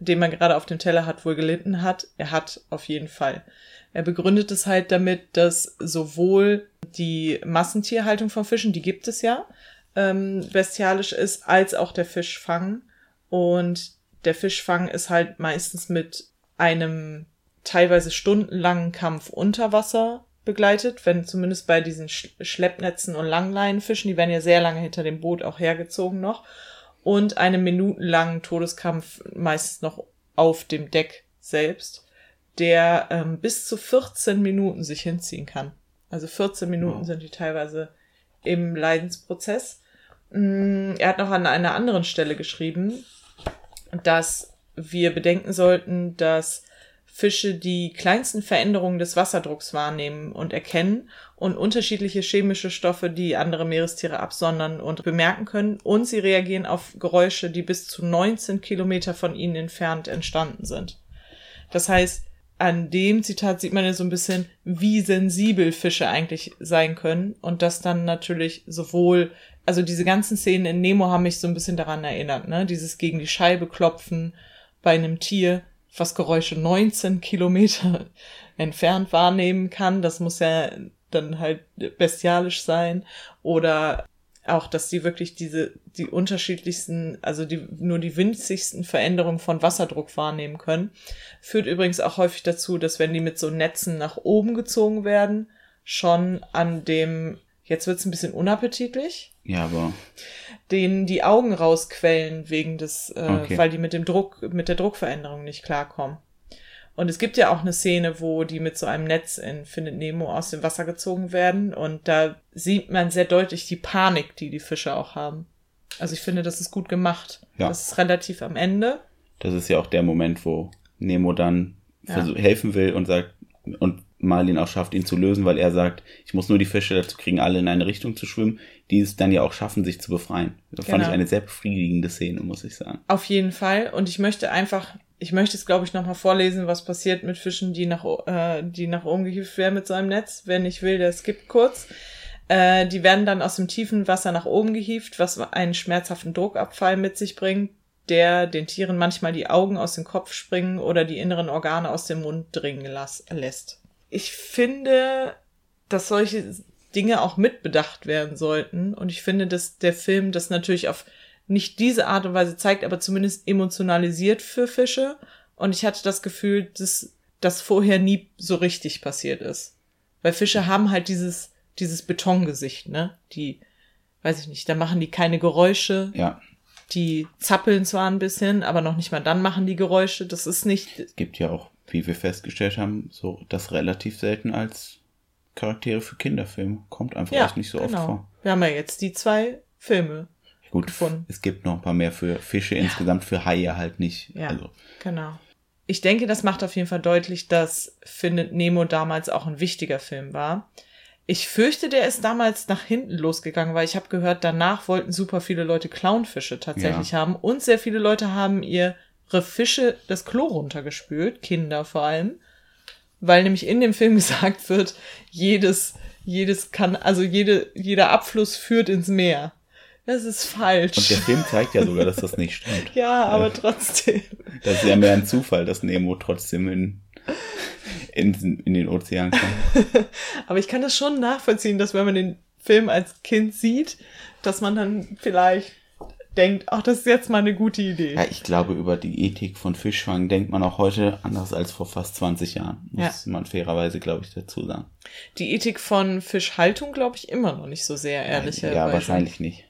den man gerade auf dem Teller hat, wohl gelitten hat. Er hat auf jeden Fall. Er begründet es halt damit, dass sowohl die Massentierhaltung von Fischen, die gibt es ja, ähm, bestialisch ist, als auch der Fischfang. Und der Fischfang ist halt meistens mit einem teilweise stundenlangen Kampf unter Wasser begleitet, wenn zumindest bei diesen Schleppnetzen und Langleinenfischen, die werden ja sehr lange hinter dem Boot auch hergezogen noch, und einem minutenlangen Todeskampf meistens noch auf dem Deck selbst, der ähm, bis zu 14 Minuten sich hinziehen kann. Also 14 Minuten wow. sind die teilweise im Leidensprozess. Mm, er hat noch an einer anderen Stelle geschrieben, dass wir bedenken sollten, dass Fische die kleinsten Veränderungen des Wasserdrucks wahrnehmen und erkennen und unterschiedliche chemische Stoffe, die andere Meerestiere absondern und bemerken können. Und sie reagieren auf Geräusche, die bis zu 19 Kilometer von ihnen entfernt entstanden sind. Das heißt, an dem Zitat sieht man ja so ein bisschen, wie sensibel Fische eigentlich sein können und das dann natürlich sowohl, also diese ganzen Szenen in Nemo haben mich so ein bisschen daran erinnert, ne, dieses gegen die Scheibe klopfen bei einem Tier, was Geräusche 19 Kilometer entfernt wahrnehmen kann. Das muss ja dann halt bestialisch sein. Oder auch, dass die wirklich diese, die unterschiedlichsten, also die, nur die winzigsten Veränderungen von Wasserdruck wahrnehmen können. Führt übrigens auch häufig dazu, dass wenn die mit so Netzen nach oben gezogen werden, schon an dem, jetzt wird's ein bisschen unappetitlich. Ja, aber denen die Augen rausquellen wegen des, äh, okay. weil die mit dem Druck, mit der Druckveränderung nicht klarkommen. Und es gibt ja auch eine Szene, wo die mit so einem Netz in Findet Nemo aus dem Wasser gezogen werden. Und da sieht man sehr deutlich die Panik, die die Fische auch haben. Also ich finde, das ist gut gemacht. Ja. Das ist relativ am Ende. Das ist ja auch der Moment, wo Nemo dann ja. helfen will und sagt, und Marlin auch schafft, ihn zu lösen, weil er sagt, ich muss nur die Fische dazu kriegen, alle in eine Richtung zu schwimmen, die es dann ja auch schaffen, sich zu befreien. Das genau. fand ich genau. eine sehr befriedigende Szene, muss ich sagen. Auf jeden Fall. Und ich möchte einfach, ich möchte es, glaube ich, nochmal vorlesen, was passiert mit Fischen, die nach, äh, die nach oben gehievt werden mit so einem Netz. Wenn ich will, der skippt kurz. Äh, die werden dann aus dem tiefen Wasser nach oben gehievt, was einen schmerzhaften Druckabfall mit sich bringt, der den Tieren manchmal die Augen aus dem Kopf springen oder die inneren Organe aus dem Mund dringen lässt ich finde, dass solche Dinge auch mitbedacht werden sollten. Und ich finde, dass der Film das natürlich auf nicht diese Art und Weise zeigt, aber zumindest emotionalisiert für Fische. Und ich hatte das Gefühl, dass das vorher nie so richtig passiert ist. Weil Fische haben halt dieses, dieses Betongesicht, ne? Die, weiß ich nicht, da machen die keine Geräusche. Ja. Die zappeln zwar ein bisschen, aber noch nicht mal dann machen die Geräusche. Das ist nicht. Es gibt ja auch, wie wir festgestellt haben, so das relativ selten als Charaktere für Kinderfilme. Kommt einfach Ja, nicht so genau. oft vor. Wir haben ja jetzt die zwei Filme. Gut, gefunden. es gibt noch ein paar mehr für Fische, insgesamt für Haie halt nicht. Ja, Also, genau. Ich denke, das macht auf jeden Fall deutlich, dass Findet Nemo damals auch ein wichtiger Film war. Ich fürchte, der ist damals nach hinten losgegangen, weil ich habe gehört, danach wollten super viele Leute Clownfische tatsächlich Ja. haben und sehr viele Leute haben ihre Fische das Klo runtergespült, Kinder vor allem, weil nämlich in dem Film gesagt wird, jedes jedes kann also jede jeder Abfluss führt ins Meer. Das ist falsch. und der Film zeigt ja sogar, dass das nicht stimmt. ja, aber trotzdem. Das ist ja mehr ein Zufall, dass Nemo trotzdem in, in, in den Ozean kommt. Aber ich kann das schon nachvollziehen, dass wenn man den Film als Kind sieht, dass man dann vielleicht denkt, ach, das ist jetzt mal eine gute Idee. Ja, ich glaube, über die Ethik von Fischfang denkt man auch heute anders als vor fast 20 Jahren. Muss man fairerweise, glaube ich, dazu sagen. Die Ethik von Fischhaltung glaube ich immer noch nicht so sehr, ehrlicherweise. Ja, wahrscheinlich nicht.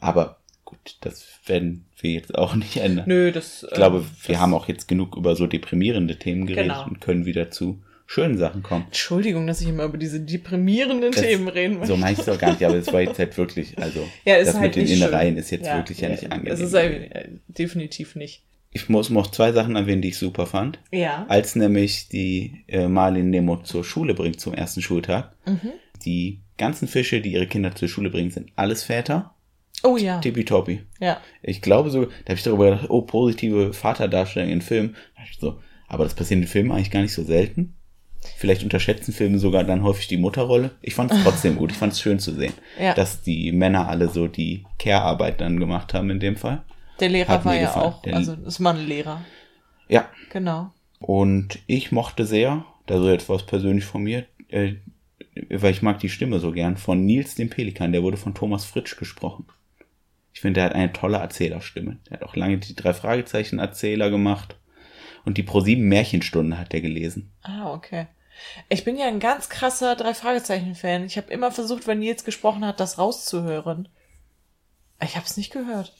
Aber gut, das werden wir jetzt auch nicht ändern. Nö, das. Ich glaube, ähm, wir haben auch jetzt genug über so deprimierende Themen geredet Genau. und können wieder zu schönen Sachen kommen. Entschuldigung, dass ich immer über diese deprimierenden Das- Themen reden möchte. So meine ich es auch gar nicht, aber es war jetzt halt wirklich, also ja, ist das halt mit den Innereien schön. ist jetzt wirklich ja, nicht angenehm. Es ist äh, definitiv nicht. ich muss noch zwei Sachen erwähnen, die ich super fand. Ja. Als nämlich die äh, Marlin Nemo zur Schule bringt zum ersten Schultag. Mhm. Die ganzen Fische, die ihre Kinder zur Schule bringen, sind alles Väter. Oh ja. Tippitoppi. Ja. Ich glaube so, da habe ich darüber gedacht, oh, positive Vaterdarstellung in Filmen. Da ich So, aber das passiert in Filmen eigentlich gar nicht so selten. Vielleicht unterschätzen Filme sogar dann häufig die Mutterrolle. Ich fand es trotzdem gut. Ich fand es schön zu sehen, Ja. dass die Männer alle so die Care-Arbeit dann gemacht haben in dem Fall. Der Lehrer Hat war ja gefallen. auch, Der- also es war ein Lehrer. Ja, Genau. Und ich mochte sehr, da so etwas persönlich von mir, äh, weil ich mag die Stimme so gern, von Nils dem Pelikan, der wurde von Thomas Fritsch gesprochen. Ich finde, der hat eine tolle Erzählerstimme. Der hat auch lange die drei Fragezeichen Erzähler gemacht. Und die ProSieben Märchenstunde hat er gelesen. Ah, okay. Ich bin ja ein ganz krasser Drei-Fragezeichen-Fan. Ich habe immer versucht, wenn Nils gesprochen hat, das rauszuhören. Ich habe es nicht gehört.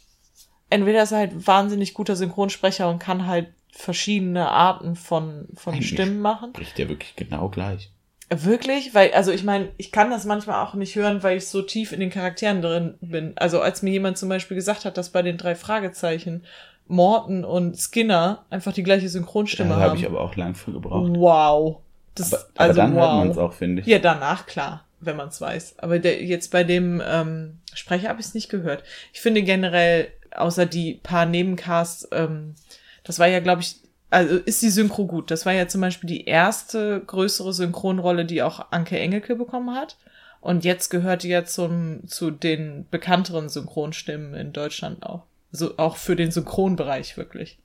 Entweder ist er halt wahnsinnig guter Synchronsprecher und kann halt verschiedene Arten von, von Stimmen machen. Spricht der wirklich genau gleich. Wirklich? Weil, also ich meine, ich kann das manchmal auch nicht hören, weil ich so tief in den Charakteren drin bin. Also als mir jemand zum Beispiel gesagt hat, dass bei den drei Fragezeichen Morton und Skinner einfach die gleiche Synchronstimme Da haben. habe ich aber auch lang für gebraucht. Wow. Das, Aber, aber also dann wow. hört man es auch, finde ich. Ja, danach klar, wenn man es weiß. Aber der, jetzt bei dem ähm, Sprecher habe ich es nicht gehört. Ich finde generell, außer die paar Nebencasts, ähm, das war ja, glaube ich, also ist die Synchro gut. Das war ja zum Beispiel die erste größere Synchronrolle, die auch Anke Engelke bekommen hat. Und jetzt gehört die ja zum, zu den bekannteren Synchronstimmen in Deutschland auch. Also auch für den Synchronbereich wirklich.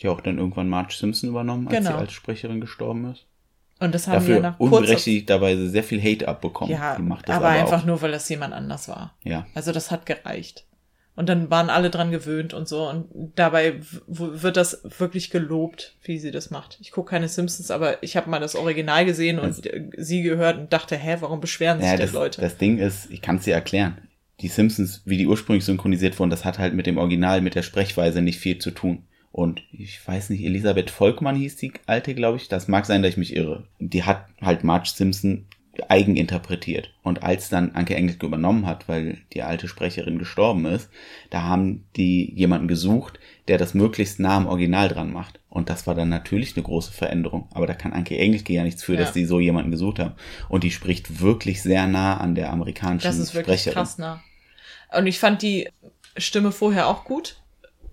Die auch dann irgendwann Marge Simpson übernommen, als Genau. sie als Sprecherin gestorben ist. Und das haben wir Dafür nach kurzer unberechtigterweise sehr viel Hate abbekommen. Ja, aber, aber einfach auch. nur, weil das jemand anders war. Ja. Also das hat gereicht. Und dann waren alle dran gewöhnt und so. Und dabei wird das wirklich gelobt, wie sie das macht. Ich gucke keine Simpsons, aber ich habe mal das Original gesehen und äh, sie gehört und dachte, hä, warum beschweren sich Ja, denn das, Leute? das Ding ist, ich kann es dir erklären. Die Simpsons, wie die ursprünglich synchronisiert wurden, das hat halt mit dem Original, mit der Sprechweise nicht viel zu tun. Und ich weiß nicht, Elisabeth Volkmann hieß die alte, glaube ich. Das mag sein, dass ich mich irre. Die hat halt Marge Simpson eigen interpretiert. Und als dann Anke Engelke übernommen hat, weil die alte Sprecherin gestorben ist, da haben die jemanden gesucht, der das möglichst nah am Original dran macht. Und das war dann natürlich eine große Veränderung. Aber da kann Anke Engelke ja nichts für, Ja. dass die so jemanden gesucht haben. Und die spricht wirklich sehr nah an der amerikanischen das ist wirklich Sprecherin. krass nah. Und ich fand die Stimme vorher auch gut.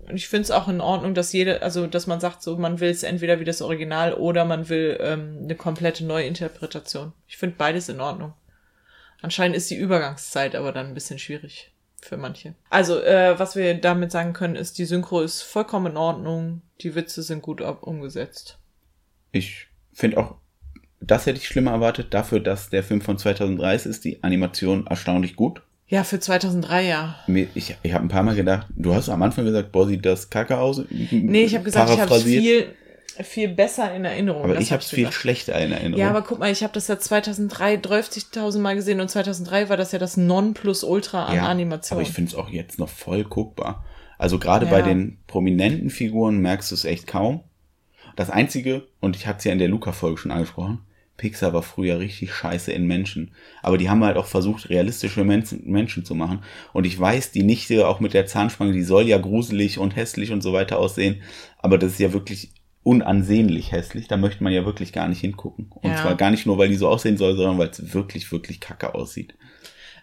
Und ich finde es auch in Ordnung, dass jede, also dass man sagt, so man will es entweder wie das Original oder man will ähm, eine komplette Neuinterpretation. Ich finde beides in Ordnung. Anscheinend ist die Übergangszeit aber dann ein bisschen schwierig für manche. Also, äh, was wir damit sagen können, ist, die Synchro ist vollkommen in Ordnung, die Witze sind gut umgesetzt. Ich finde auch, das hätte ich schlimmer erwartet, dafür, dass der Film von 2003 ist, ist die Animation erstaunlich gut. Ja, für 2003 ja. Ich, ich habe ein paar Mal gedacht, du hast am Anfang gesagt, boah, sieht das kacke aus. Nee, ich habe gesagt, ich habe es viel, viel besser in Erinnerung. Aber Das ich habe es viel gesagt. schlechter in Erinnerung. Ja, aber guck mal, ich habe das ja 2003 30.000 Mal gesehen und 2003 war das ja das Nonplusultra an Ja, Animation. Aber ich finde es auch jetzt noch voll guckbar. Also gerade bei Ja. den prominenten Figuren merkst du es echt kaum. Das Einzige, und ich hatte es ja in der Luca-Folge schon angesprochen, Pixar war früher richtig scheiße in Menschen. Aber die haben halt auch versucht, realistische Menschen, Menschen zu machen. Und ich weiß, die Nichte, auch mit der Zahnspange, die soll ja gruselig und hässlich und so weiter aussehen. Aber das ist ja wirklich unansehnlich hässlich. Da möchte man ja wirklich gar nicht hingucken. Und Ja. zwar gar nicht nur, weil die so aussehen soll, sondern weil es wirklich, wirklich kacke aussieht.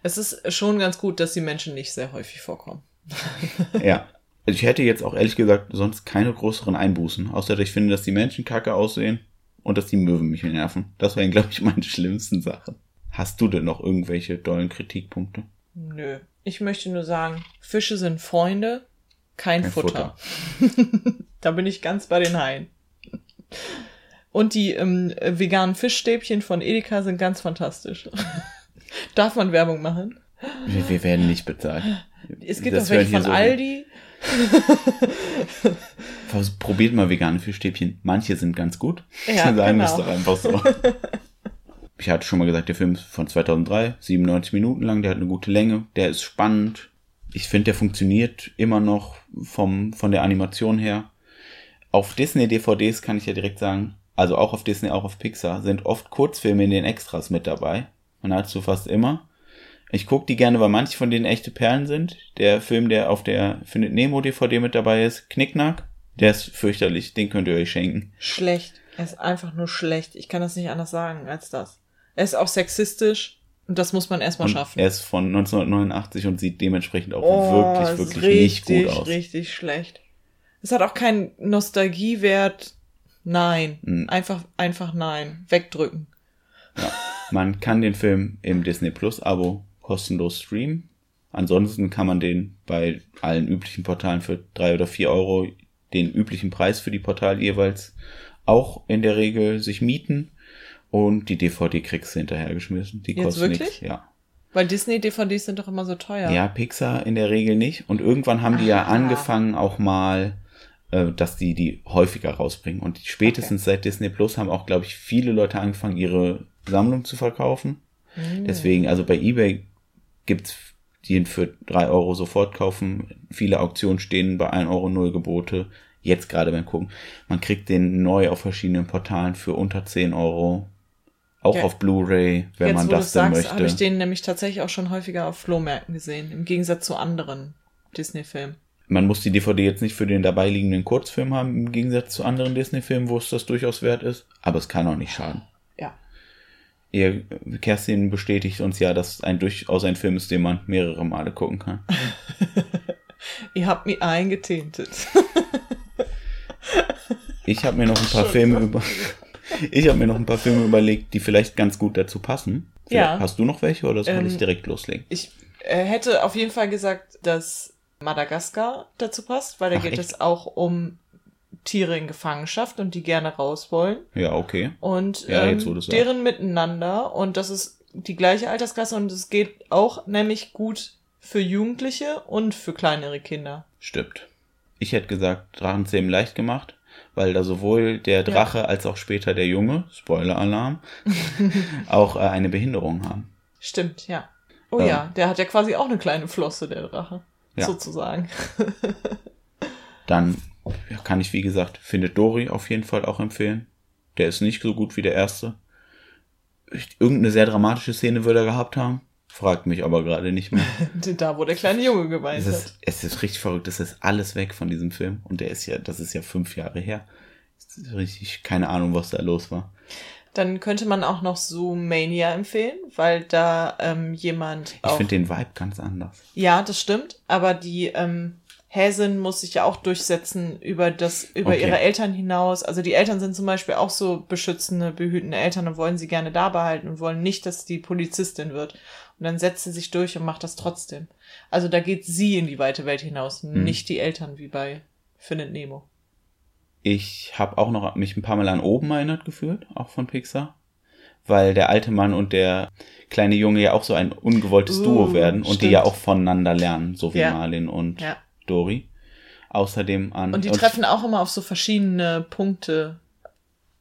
Es ist schon ganz gut, dass die Menschen nicht sehr häufig vorkommen. Ja. Also ich hätte jetzt auch ehrlich gesagt sonst keine größeren Einbußen. Außer dass ich finde, dass die Menschen kacke aussehen und dass die Möwen mich nerven. Das wären, glaube ich, meine schlimmsten Sachen. Hast du denn noch irgendwelche dollen Kritikpunkte? Nö. Ich möchte nur sagen, Fische sind Freunde, kein, Kein Futter. da bin ich ganz bei den Haien. Und die ähm, äh, veganen Fischstäbchen von Edeka sind ganz fantastisch. Darf man Werbung machen? Wir, wir werden nicht bezahlt. Es gibt Das auch welche von so- Aldi. Probiert mal vegane Fischstäbchen. Manche sind ganz gut. Ja, Sagen wir genau. es doch einfach so. Ich hatte schon mal gesagt, der Film ist von 2003, 97 Minuten lang, der hat eine gute Länge, der ist spannend. Ich finde, der funktioniert immer noch vom, von der Animation her. Auf Disney-DVDs kann ich ja direkt sagen, also auch auf Disney, auch auf Pixar, sind oft Kurzfilme in den Extras mit dabei. Man hat du fast immer. Ich gucke die gerne, weil manche von denen echte Perlen sind. Der Film, der auf der Findet Nemo DVD mit dabei ist, Knickknack, der ist fürchterlich, den könnt ihr euch schenken. Schlecht. Er ist einfach nur schlecht. Ich kann das nicht anders sagen als das. Er ist auch sexistisch und das muss man erstmal Und schaffen. er ist von 1989 und sieht dementsprechend auch Oh, wirklich, wirklich nicht richtig, gut aus. Richtig schlecht. Es hat auch keinen Nostalgiewert. Nein. Mhm. Einfach, einfach nein. Wegdrücken. Man kann den Film im Disney Plus Abo kostenlos streamen. Ansonsten kann man den bei allen üblichen Portalen für drei oder vier Euro den üblichen Preis für die Portale jeweils auch in der Regel sich mieten und die DVD kriegst du hinterhergeschmissen. Die Jetzt kostet wirklich? nichts. Ja. Weil Disney-DVDs sind doch immer so teuer. Ja, Pixar in der Regel nicht. Und irgendwann haben die ja Ah. angefangen auch mal, äh, dass die die häufiger rausbringen. Und spätestens seit Disney Plus haben auch, glaube ich, viele Leute angefangen, ihre Sammlung zu verkaufen. Hm. Deswegen, also bei eBay gibt's die für drei Euro sofort kaufen. Viele Auktionen stehen bei 1,0 Euro null Gebote. Jetzt gerade beim Gucken. Man kriegt den neu auf verschiedenen Portalen für unter 10 Euro. Auch Ja. auf Blu-ray, wenn Jetzt, man das denn sagst, möchte. habe ich den nämlich tatsächlich auch schon häufiger auf Flohmärkten gesehen. Im Gegensatz zu anderen Disney-Filmen. Man muss die DVD jetzt nicht für den dabei liegenden Kurzfilm haben, im Gegensatz zu anderen Disney-Filmen, wo es das durchaus wert ist. Aber es kann auch nicht schaden. Ihr, Kerstin bestätigt uns ja, dass ein durchaus ein Film ist, den man mehrere Male gucken kann. Ihr habt mich eingetintet. Ich habe mir noch ein paar Filme über, ich habe mir noch ein paar Filme überlegt, die vielleicht ganz gut dazu passen. Ja. Hast du noch welche oder soll Ähm, ich direkt loslegen? Ich äh, hätte auf jeden Fall gesagt, dass Madagaskar dazu passt, weil da Ach, geht echt? es auch um Tiere in Gefangenschaft und die gerne raus wollen. Ja, okay. Und Ja, ähm, deren Miteinander. Und das ist die gleiche Altersklasse und es geht auch nämlich gut für Jugendliche und für kleinere Kinder. Stimmt. Ich hätte gesagt, Drachenzähmen leicht gemacht, weil da sowohl der Drache als auch später der Junge, Spoiler-Alarm, auch äh, eine Behinderung haben. Stimmt, ja. Oh Ähm. ja, der hat ja quasi auch eine kleine Flosse, der Drache. Ja. Sozusagen. Dann ja, kann ich, wie gesagt, Findet Dory auf jeden Fall auch empfehlen. Der ist nicht so gut wie der erste. Irgendeine sehr dramatische Szene würde er gehabt haben. Fragt mich aber gerade nicht mehr. da, wo der kleine Junge geweint Es hat. ist, es ist richtig verrückt. Es ist alles weg von diesem Film. Und der ist ja, das ist ja fünf Jahre her. Es ist richtig, keine Ahnung, was da los war. Dann könnte man auch noch Zoomania empfehlen, weil da ähm, jemand Ich finde den Vibe ganz anders. Ja, das stimmt. Aber die ähm, Häsin muss sich ja auch durchsetzen über das, über Okay. ihre Eltern hinaus. Also die Eltern sind zum Beispiel auch so beschützende, behütende Eltern und wollen sie gerne da behalten und wollen nicht, dass die Polizistin wird. Und dann setzt sie sich durch und macht das trotzdem. Also da geht sie in die weite Welt hinaus, Hm. nicht die Eltern wie bei Findet Nemo. Ich habe auch noch mich ein paar Mal an oben erinnert gefühlt, auch von Pixar. Weil der alte Mann und der kleine Junge ja auch so ein ungewolltes Uh, Duo werden und die stimmt. ja auch voneinander lernen, so wie Ja. Marlin und Ja. Dory. Außerdem an. Und die treffen auch immer auf so verschiedene Punkte,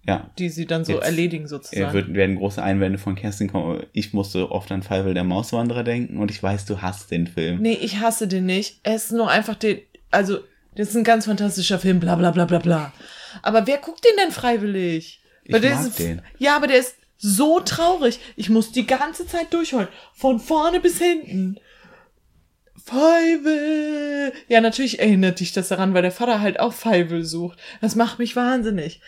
Ja, die sie dann so Jetzt- erledigen es sozusagen. wird, werden große Einwände von Kerstin kommen. Ich musste oft an Feivel der Mauswanderer denken und ich weiß, du hasst den Film. Nee, ich hasse den nicht. Es ist nur einfach den, also, das ist ein ganz fantastischer Film, bla bla bla bla bla. Aber wer guckt den denn freiwillig? Ich der mag ist, den. Ja, aber der ist so traurig. Ich muss die ganze Zeit durchholen. Von vorne bis hinten. Feivel. Ja, natürlich erinnert dich das daran, weil der Vater halt auch Feivel sucht. Das macht mich wahnsinnig.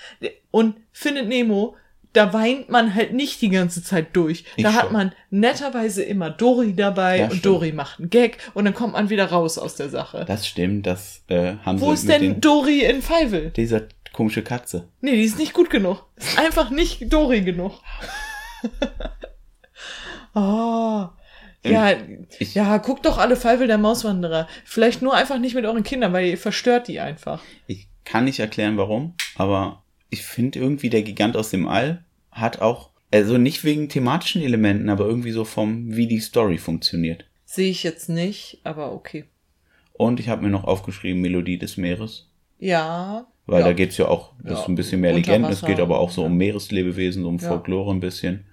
Und findet Nemo, da weint man halt nicht die ganze Zeit durch. Ich da hat schon. man netterweise immer Dori dabei Ja, und stimmt. Dori macht einen Gag und dann kommt man wieder raus aus der Sache. Das stimmt, das äh, haben Wo sie ist mit denn den, Dori in Feivel? dieser komische Katze. Nee, die ist nicht gut genug. Ist einfach nicht Dori genug. oh. Ja, Ich- ja, guckt doch alle Feivel der Mauswanderer. Vielleicht nur einfach nicht mit euren Kindern, weil ihr verstört die einfach. Ich kann nicht erklären, warum, aber ich finde irgendwie, der Gigant aus dem All hat auch, also nicht wegen thematischen Elementen, aber irgendwie so vom, wie die Story funktioniert. Sehe ich jetzt nicht, aber okay. Und ich habe mir noch aufgeschrieben, Melodie des Meeres. Ja. Weil ja. da geht's ja auch, das Ja, ist ein bisschen mehr Legenden, es geht aber auch so ja. um Meereslebewesen, so um. Folklore ein bisschen.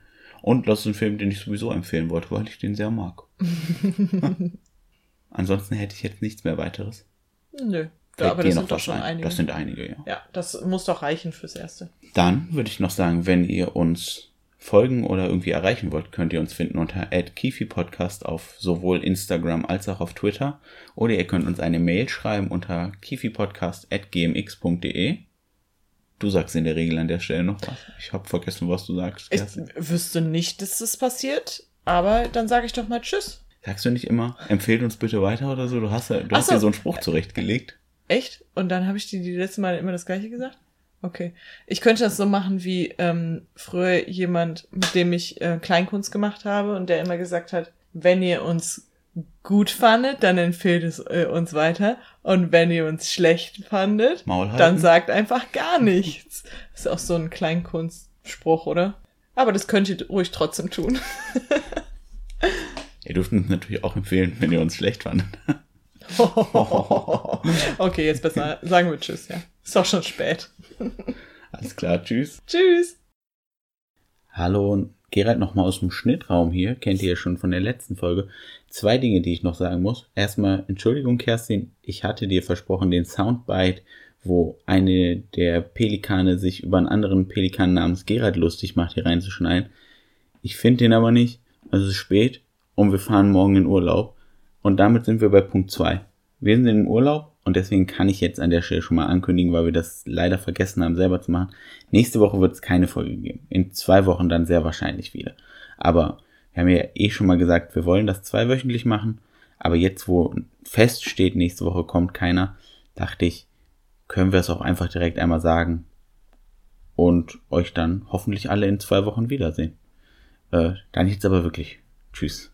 Und das ist ein Film, den ich sowieso empfehlen wollte, weil ich den sehr mag. Ansonsten hätte ich jetzt nichts mehr weiteres. Nö. Fällt aber das sind doch schon ein? einige. Das sind einige, ja. ja, das muss doch reichen fürs Erste. Dann würde ich noch sagen, wenn ihr uns folgen oder irgendwie erreichen wollt, könnt ihr uns finden unter @kifi_podcast auf sowohl Instagram als auch auf Twitter. Oder ihr könnt uns eine Mail schreiben unter kifipodcast.gmx.de. Du sagst in der Regel an der Stelle noch was. Ich habe vergessen, was du sagst. Ich Kerstin. wüsste nicht, dass das passiert, aber dann sage ich doch mal Tschüss. Sagst du nicht immer, empfehlt uns bitte weiter oder so? Du hast, ja, du Ach hast so. dir so einen Spruch zurechtgelegt. Echt? Und dann habe ich die, die letzte Mal immer das gleiche gesagt? Okay. Ich könnte das so machen wie ähm, früher jemand, mit dem ich äh, Kleinkunst gemacht habe und der immer gesagt hat, wenn ihr uns gut fandet, dann empfehlt es äh, uns weiter. Und wenn ihr uns schlecht fandet, dann sagt einfach gar nichts. ist auch so ein Kleinkunstspruch, oder? Aber das könnt ihr ruhig trotzdem tun. Ihr dürft uns natürlich auch empfehlen, wenn ihr uns schlecht fandet. okay, jetzt besser sagen wir Tschüss, ja. Ist auch schon spät. Alles klar, tschüss. Tschüss. Hallo, Gerald nochmal aus dem Schnittraum hier, kennt ihr ja schon von der letzten Folge. Zwei Dinge, die ich noch sagen muss. Erstmal, Entschuldigung, Kerstin, ich hatte dir versprochen, den Soundbite, wo eine der Pelikane sich über einen anderen Pelikan namens Gerald lustig macht, hier reinzuschneiden. Ich finde den aber nicht. Also es ist spät und wir fahren morgen in Urlaub. Und damit sind wir bei Punkt zwei. Wir sind im Urlaub und deswegen kann ich jetzt an der Stelle schon mal ankündigen, weil wir das leider vergessen haben, selber zu machen. Nächste Woche wird es keine Folge geben. In zwei Wochen dann sehr wahrscheinlich wieder. Aber wir haben ja eh schon mal gesagt, wir wollen das zweiwöchentlich machen. Aber jetzt, wo feststeht, nächste Woche kommt keiner, dachte ich, können wir es auch einfach direkt einmal sagen und euch dann hoffentlich alle in zwei Wochen wiedersehen. Äh, dann jetzt aber wirklich. Tschüss.